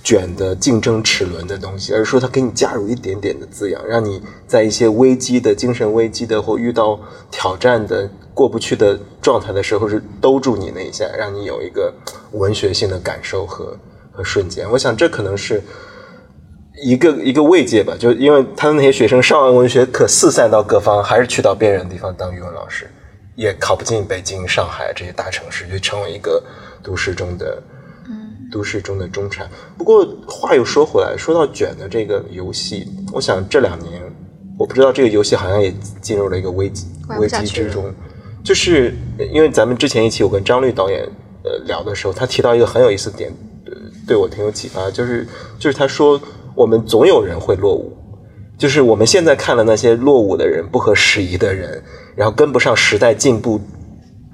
卷的竞争齿轮的东西，而是说它给你加入一点点的滋养，让你在一些危机的精神危机的或遇到挑战的过不去的状态的时候，是兜住你那一下，让你有一个文学性的感受和和瞬间。我想，这可能是。一个一个慰藉吧，就因为他的那些学生上完文学课四散到各方，还是去到边远的地方当语文老师，也考不进北京、上海这些大城市，就成为一个都市中的，嗯，都市中的中产。不过话又说回来，说到卷的这个游戏，我想这两年，我不知道这个游戏好像也进入了一个危机危机之中，就是因为咱们之前一期我跟张律导演呃聊的时候，他提到一个很有意思的点，对我挺有启发，就是就是他说。我们总有人会落伍，就是我们现在看了那些落伍的人、不合时宜的人，然后跟不上时代进步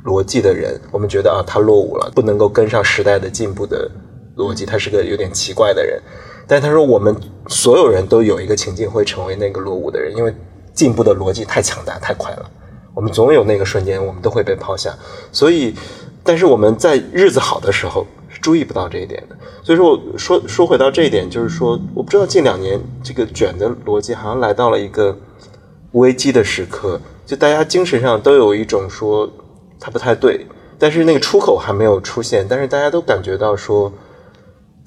逻辑的人，我们觉得啊，他落伍了，不能够跟上时代的进步的逻辑，他是个有点奇怪的人。但他说，我们所有人都有一个情境会成为那个落伍的人，因为进步的逻辑太强大、太快了，我们总有那个瞬间，我们都会被抛下。所以，但是我们在日子好的时候。注意不到这一点的，所以说我说说回到这一点，就是说，我不知道近两年这个卷的逻辑好像来到了一个危机的时刻，就大家精神上都有一种说它不太对，但是那个出口还没有出现，但是大家都感觉到说，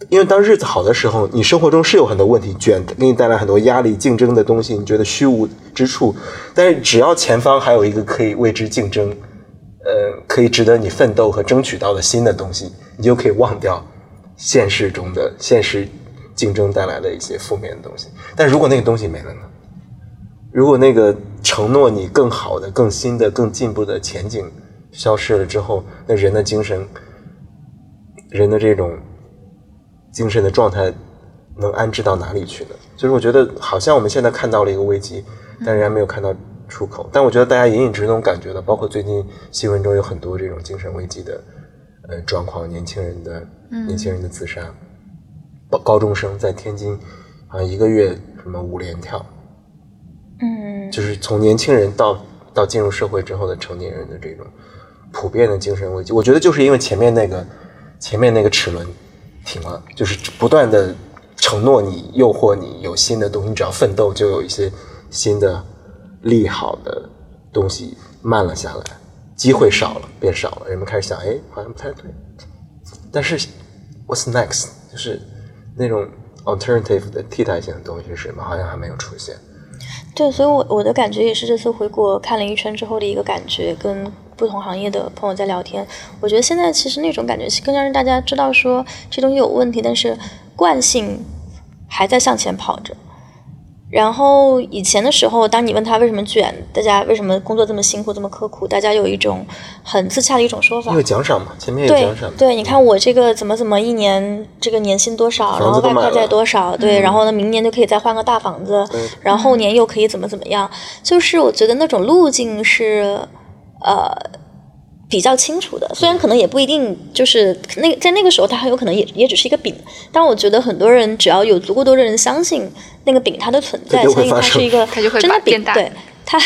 因为当日子好的时候，你生活中是有很多问题卷给你带来很多压力、竞争的东西，你觉得虚无之处，但是只要前方还有一个可以为之竞争，呃，可以值得你奋斗和争取到的新的东西。你就可以忘掉现实中的现实竞争带来的一些负面的东西。但如果那个东西没了呢？如果那个承诺你更好的、更新的、更进步的前景消失了之后，那人的精神、人的这种精神的状态能安置到哪里去呢？所以我觉得，好像我们现在看到了一个危机，但仍然没有看到出口。但我觉得大家隐隐之中感觉到，包括最近新闻中有很多这种精神危机的。呃，状况，年轻人的，年轻人的自杀，高高中生在天津，好像一个月什么五连跳，嗯，就是从年轻人到到进入社会之后的成年人的这种普遍的精神危机。我觉得就是因为前面那个前面那个齿轮停了，就是不断的承诺你、诱惑你有新的东西，你只要奋斗就有一些新的利好的东西慢了下来，机会少了，变少了，人们开始想，哎，好像不太对。但是 what's next？就是那种 alternative 的替代性的东西是什么？好像还没有出现。对，所以，我我的感觉也是这次回国看了一圈之后的一个感觉，跟不同行业的朋友在聊天，我觉得现在其实那种感觉是更让大家知道说这东西有问题，但是惯性还在向前跑着。然后以前的时候，当你问他为什么卷，大家为什么工作这么辛苦、这么刻苦，大家有一种很自洽的一种说法。有奖赏嘛？前面有奖赏。对，你看我这个怎么怎么一年这个年薪多少，然后外快在多少，对，然后呢明年就可以再换个大房子，然后后年又可以怎么怎么样？就是我觉得那种路径是，呃。比较清楚的，虽然可能也不一定，就是那在那个时候，它很有可能也也只是一个饼。但我觉得很多人只要有足够多的人相信那个饼它的存在，相信它是一个真的饼，对它。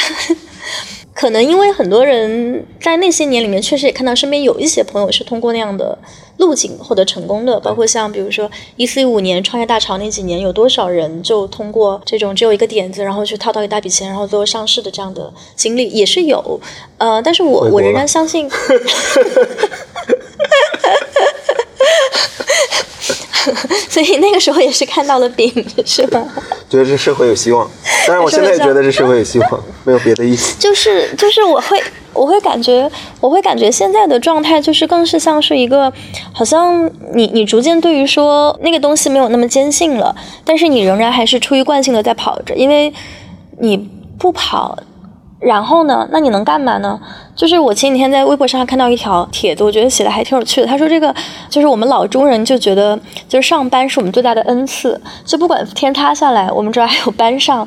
可能因为很多人在那些年里面，确实也看到身边有一些朋友是通过那样的路径获得成功的，包括像比如说一四一五年创业大潮那几年，有多少人就通过这种只有一个点子，然后去套到一大笔钱，然后最后上市的这样的经历也是有。呃，但是我我仍然相信。所以那个时候也是看到了饼，是吧？觉得这社会有希望，当然我现在也觉得这社会有希望，没有别的意思。就是就是，我会我会感觉，我会感觉现在的状态就是更是像是一个，好像你你逐渐对于说那个东西没有那么坚信了，但是你仍然还是出于惯性的在跑着，因为你不跑。然后呢？那你能干嘛呢？就是我前几天在微博上看到一条帖子，我觉得写的还挺有趣的。他说这个就是我们老中人就觉得，就是上班是我们最大的恩赐，就不管天塌下来，我们这儿还有班上。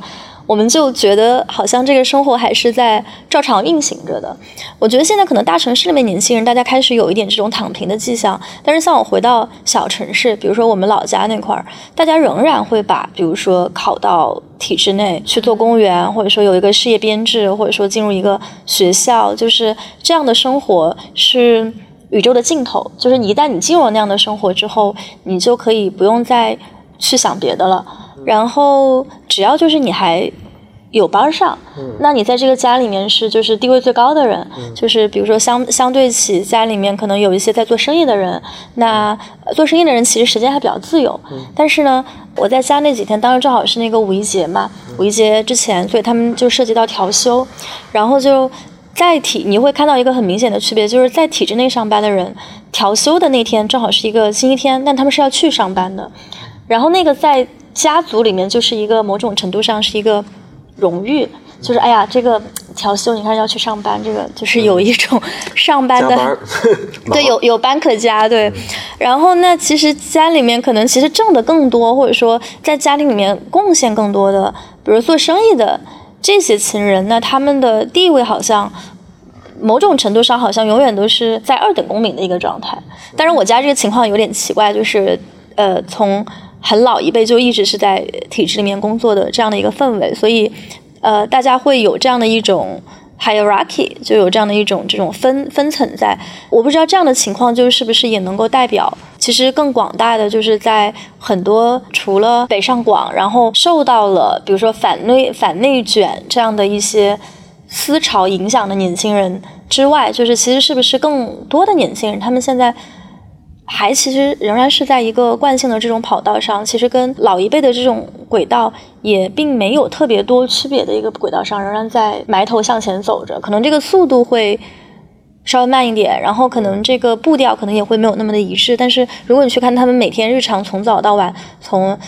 我们就觉得好像这个生活还是在照常运行着的。我觉得现在可能大城市里面年轻人大家开始有一点这种躺平的迹象，但是像我回到小城市，比如说我们老家那块儿，大家仍然会把比如说考到体制内去做公务员，或者说有一个事业编制，或者说进入一个学校，就是这样的生活是宇宙的尽头。就是你一旦你进入了那样的生活之后，你就可以不用再去想别的了。然后只要就是你还有班上，那你在这个家里面是就是地位最高的人，就是比如说相相对起家里面可能有一些在做生意的人，那做生意的人其实时间还比较自由。但是呢，我在家那几天，当时正好是那个五一节嘛，五一节之前，所以他们就涉及到调休，然后就在体你会看到一个很明显的区别，就是在体制内上班的人，调休的那天正好是一个星期天，但他们是要去上班的，然后那个在。家族里面就是一个某种程度上是一个荣誉，就是哎呀，这个调休你看要去上班，这个就是有一种上班的，对，有有班可加，对。然后那其实家里面可能其实挣的更多，或者说在家庭里面贡献更多的，比如做生意的这些亲人，那他们的地位好像某种程度上好像永远都是在二等公民的一个状态。但是我家这个情况有点奇怪，就是呃从。很老一辈就一直是在体制里面工作的这样的一个氛围，所以，呃，大家会有这样的一种 hierarchy，就有这样的一种这种分分层在。我不知道这样的情况就是不是也能够代表，其实更广大的就是在很多除了北上广，然后受到了比如说反内反内卷这样的一些思潮影响的年轻人之外，就是其实是不是更多的年轻人他们现在。还其实仍然是在一个惯性的这种跑道上，其实跟老一辈的这种轨道也并没有特别多区别的一个轨道上，仍然在埋头向前走着。可能这个速度会稍微慢一点，然后可能这个步调可能也会没有那么的一致。但是如果你去看他们每天日常从早到晚，从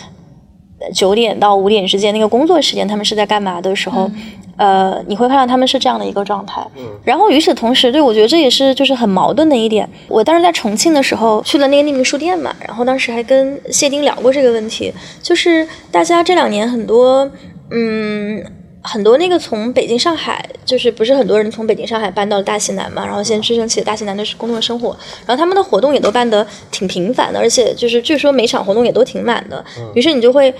九点到五点之间那个工作时间，他们是在干嘛的时候？呃，你会看到他们是这样的一个状态。嗯。然后与此同时，对我觉得这也是就是很矛盾的一点。我当时在重庆的时候去了那个匿名书店嘛，然后当时还跟谢丁聊过这个问题，就是大家这两年很多，嗯，很多那个从北京、上海，就是不是很多人从北京、上海搬到了大西南嘛，然后现在支撑起了大西南的工作生活，然后他们的活动也都办得挺频繁的，而且就是据说每场活动也都挺满的。于是你就会。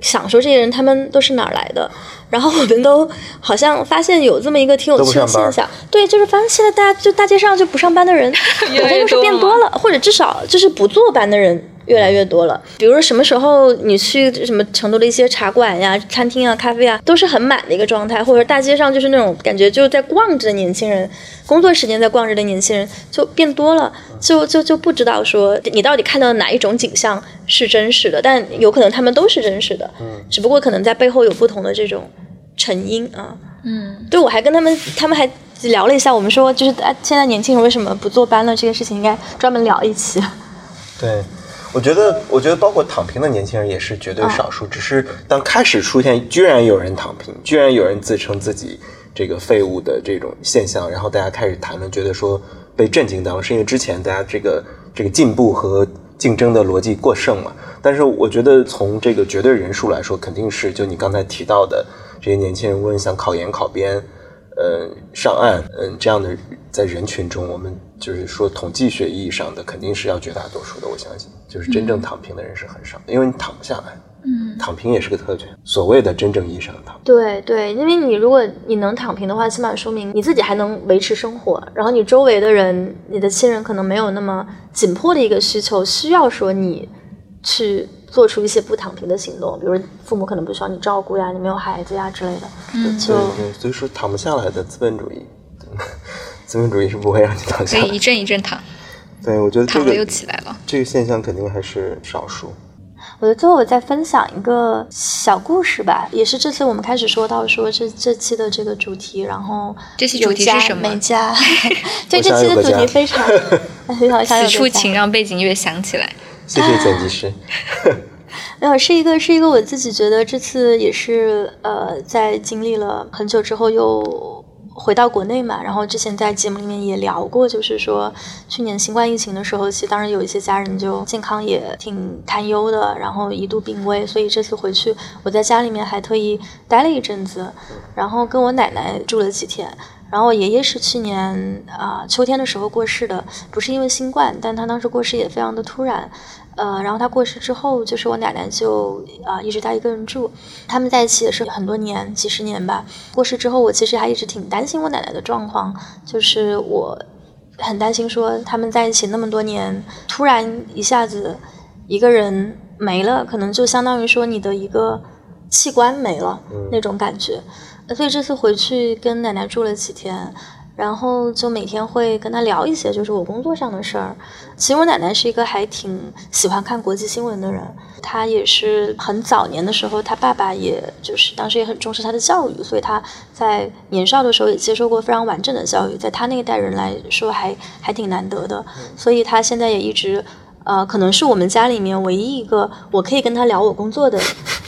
想说这些人他们都是哪儿来的，然后我们都好像发现有这么一个挺有趣的现象，对，就是发现现在大家就大街上就不上班的人，好像又是变多了，或者至少就是不坐班的人。越来越多了，比如说什么时候你去什么成都的一些茶馆呀、餐厅啊、咖啡啊，都是很满的一个状态，或者大街上就是那种感觉就是在逛着的年轻人，工作时间在逛着的年轻人就变多了，就就就不知道说你到底看到哪一种景象是真实的，但有可能他们都是真实的，嗯，只不过可能在背后有不同的这种成因啊，嗯，对我还跟他们他们还聊了一下，我们说就是啊，现在年轻人为什么不坐班了？这个事情，应该专门聊一期，对。我觉得，我觉得包括躺平的年轻人也是绝对少数。只是当开始出现居然有人躺平，居然有人自称自己这个废物的这种现象，然后大家开始谈论，觉得说被震惊到了，是因为之前大家这个这个进步和竞争的逻辑过剩嘛。但是我觉得从这个绝对人数来说，肯定是就你刚才提到的这些年轻人，无论想考研、考编，呃，上岸，嗯，这样的在人群中，我们就是说统计学意义上的肯定是要绝大多数的，我相信。就是真正躺平的人是很少，因为你躺不下来。嗯，躺平也是个特权。所谓的真正意义上的躺平，对对，因为你如果你能躺平的话，起码说明你自己还能维持生活，然后你周围的人、你的亲人可能没有那么紧迫的一个需求，需要说你去做出一些不躺平的行动，比如父母可能不需要你照顾呀，你没有孩子呀之类的。嗯，对对，所以说躺不下来的资本主义，资本主义是不会让你躺下。可以一阵一阵躺。对，我觉得这个又起来了。这个现象肯定还是少数。我觉得最后我再分享一个小故事吧，也是这次我们开始说到说这这期的这个主题，然后这期主题是什么？美家。对，这期的主题非常 非常此处请让背景音乐响起来。谢谢剪辑师。没有，是一个是一个我自己觉得这次也是呃，在经历了很久之后又。回到国内嘛，然后之前在节目里面也聊过，就是说去年新冠疫情的时候，其实当时有一些家人就健康也挺堪忧的，然后一度病危，所以这次回去我在家里面还特意待了一阵子，然后跟我奶奶住了几天，然后我爷爷是去年啊秋天的时候过世的，不是因为新冠，但他当时过世也非常的突然。呃，然后他过世之后，就是我奶奶就啊一直在一个人住，他们在一起也是很多年，几十年吧。过世之后，我其实还一直挺担心我奶奶的状况，就是我很担心说他们在一起那么多年，突然一下子一个人没了，可能就相当于说你的一个器官没了那种感觉。所以这次回去跟奶奶住了几天。然后就每天会跟他聊一些，就是我工作上的事儿。其实我奶奶是一个还挺喜欢看国际新闻的人，她也是很早年的时候，她爸爸也就是当时也很重视她的教育，所以她在年少的时候也接受过非常完整的教育，在她那一代人来说还还挺难得的，所以她现在也一直。呃，可能是我们家里面唯一一个我可以跟他聊我工作的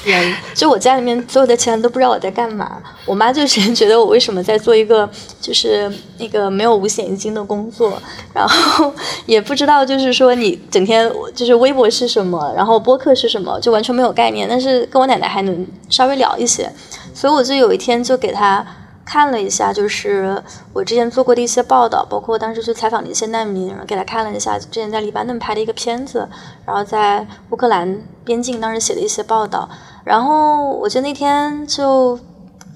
人。就我家里面所有的其他人都不知道我在干嘛。我妈就是觉得我为什么在做一个就是那个没有五险一金的工作，然后 也不知道就是说你整天就是微博是什么，然后播客是什么，就完全没有概念。但是跟我奶奶还能稍微聊一些，所以我就有一天就给他。看了一下，就是我之前做过的一些报道，包括当时去采访的一些难民，给他看了一下之前在黎巴嫩拍的一个片子，然后在乌克兰边境当时写的一些报道。然后我就那天就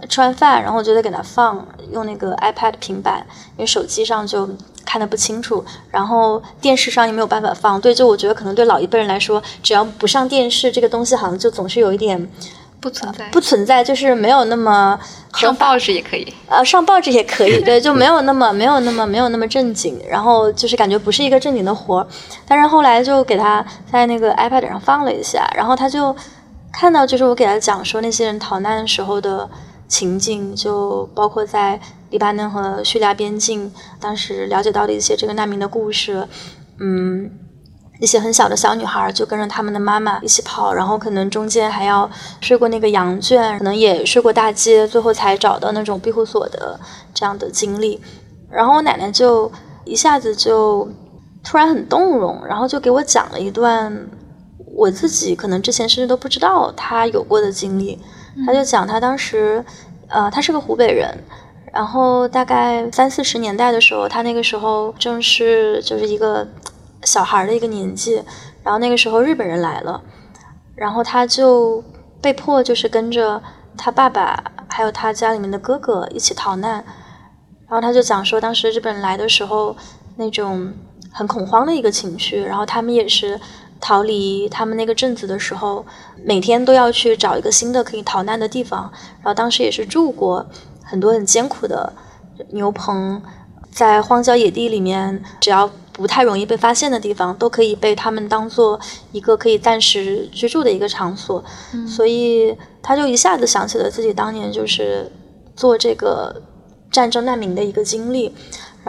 吃完饭，然后我就得给他放，用那个 iPad 平板，因为手机上就看的不清楚，然后电视上也没有办法放。对，就我觉得可能对老一辈人来说，只要不上电视，这个东西好像就总是有一点。不存在，不存在，就是没有那么上报纸也可以，呃，上报纸也可以，对，就没有那么没有那么没有那么正经，然后就是感觉不是一个正经的活儿。但是后来就给他在那个 iPad 上放了一下，然后他就看到，就是我给他讲说那些人逃难时候的情景，就包括在黎巴嫩和叙利亚边境，当时了解到的一些这个难民的故事，嗯。一些很小的小女孩就跟着他们的妈妈一起跑，然后可能中间还要睡过那个羊圈，可能也睡过大街，最后才找到那种庇护所的这样的经历。然后我奶奶就一下子就突然很动容，然后就给我讲了一段我自己可能之前甚至都不知道她有过的经历。她就讲她当时，呃，她是个湖北人，然后大概三四十年代的时候，她那个时候正是就是一个。小孩的一个年纪，然后那个时候日本人来了，然后他就被迫就是跟着他爸爸还有他家里面的哥哥一起逃难。然后他就讲说，当时日本人来的时候，那种很恐慌的一个情绪。然后他们也是逃离他们那个镇子的时候，每天都要去找一个新的可以逃难的地方。然后当时也是住过很多很艰苦的牛棚，在荒郊野地里面，只要不太容易被发现的地方，都可以被他们当做一个可以暂时居住的一个场所。所以他就一下子想起了自己当年就是做这个。战争难民的一个经历，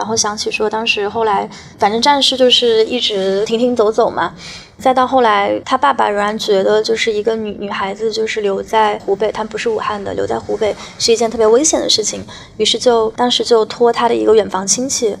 然后想起说当时后来，反正战事就是一直停停走走嘛，再到后来，他爸爸仍然觉得就是一个女女孩子就是留在湖北，他不是武汉的，留在湖北是一件特别危险的事情，于是就当时就托他的一个远房亲戚，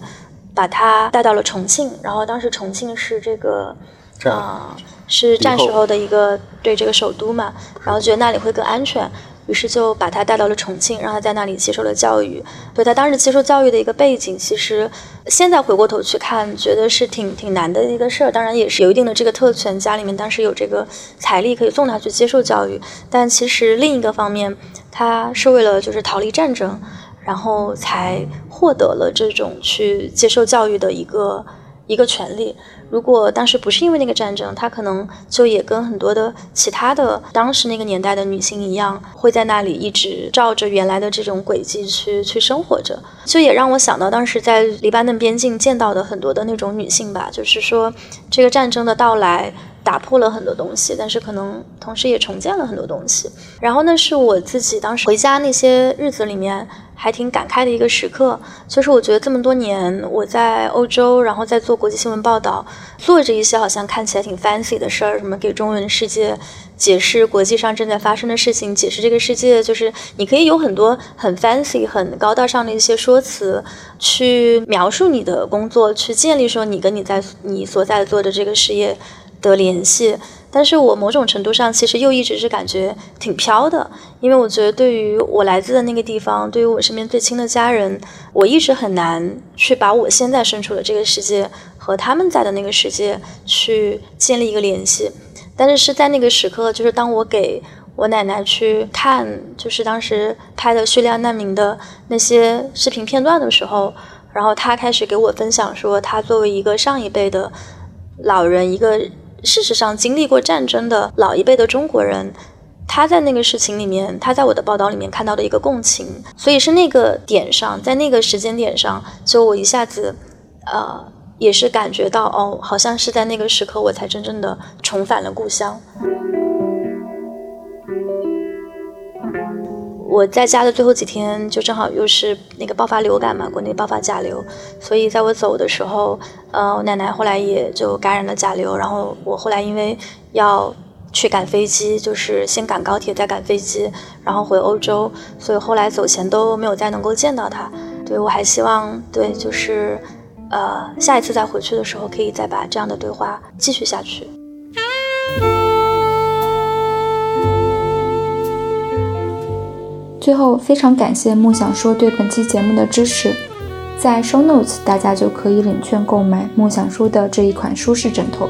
把他带到了重庆，然后当时重庆是这个啊是战时候的一个对这个首都嘛，然后觉得那里会更安全。于是就把他带到了重庆，让他在那里接受了教育。所以他当时接受教育的一个背景，其实现在回过头去看，觉得是挺挺难的一个事儿。当然也是有一定的这个特权，家里面当时有这个财力可以送他去接受教育。但其实另一个方面，他是为了就是逃离战争，然后才获得了这种去接受教育的一个一个权利。如果当时不是因为那个战争，她可能就也跟很多的其他的当时那个年代的女性一样，会在那里一直照着原来的这种轨迹去去生活着。就也让我想到当时在黎巴嫩边境见到的很多的那种女性吧，就是说这个战争的到来打破了很多东西，但是可能同时也重建了很多东西。然后那是我自己当时回家那些日子里面。还挺感慨的一个时刻，就是我觉得这么多年我在欧洲，然后在做国际新闻报道，做着一些好像看起来挺 fancy 的事儿，什么给中文世界解释国际上正在发生的事情，解释这个世界，就是你可以有很多很 fancy、很高大上的一些说辞，去描述你的工作，去建立说你跟你在你所在做的这个事业的联系。但是我某种程度上其实又一直是感觉挺飘的，因为我觉得对于我来自的那个地方，对于我身边最亲的家人，我一直很难去把我现在身处的这个世界和他们在的那个世界去建立一个联系。但是是在那个时刻，就是当我给我奶奶去看，就是当时拍的叙利亚难民的那些视频片段的时候，然后她开始给我分享说，她作为一个上一辈的老人，一个。事实上，经历过战争的老一辈的中国人，他在那个事情里面，他在我的报道里面看到的一个共情，所以是那个点上，在那个时间点上，就我一下子，呃，也是感觉到，哦，好像是在那个时刻，我才真正的重返了故乡。我在家的最后几天，就正好又是那个爆发流感嘛，国内爆发甲流，所以在我走的时候，呃，我奶奶后来也就感染了甲流，然后我后来因为要去赶飞机，就是先赶高铁再赶飞机，然后回欧洲，所以后来走前都没有再能够见到她。对我还希望，对，就是呃，下一次再回去的时候，可以再把这样的对话继续下去。最后，非常感谢梦想说对本期节目的支持，在 Show Notes 大家就可以领券购买梦想说的这一款舒适枕头。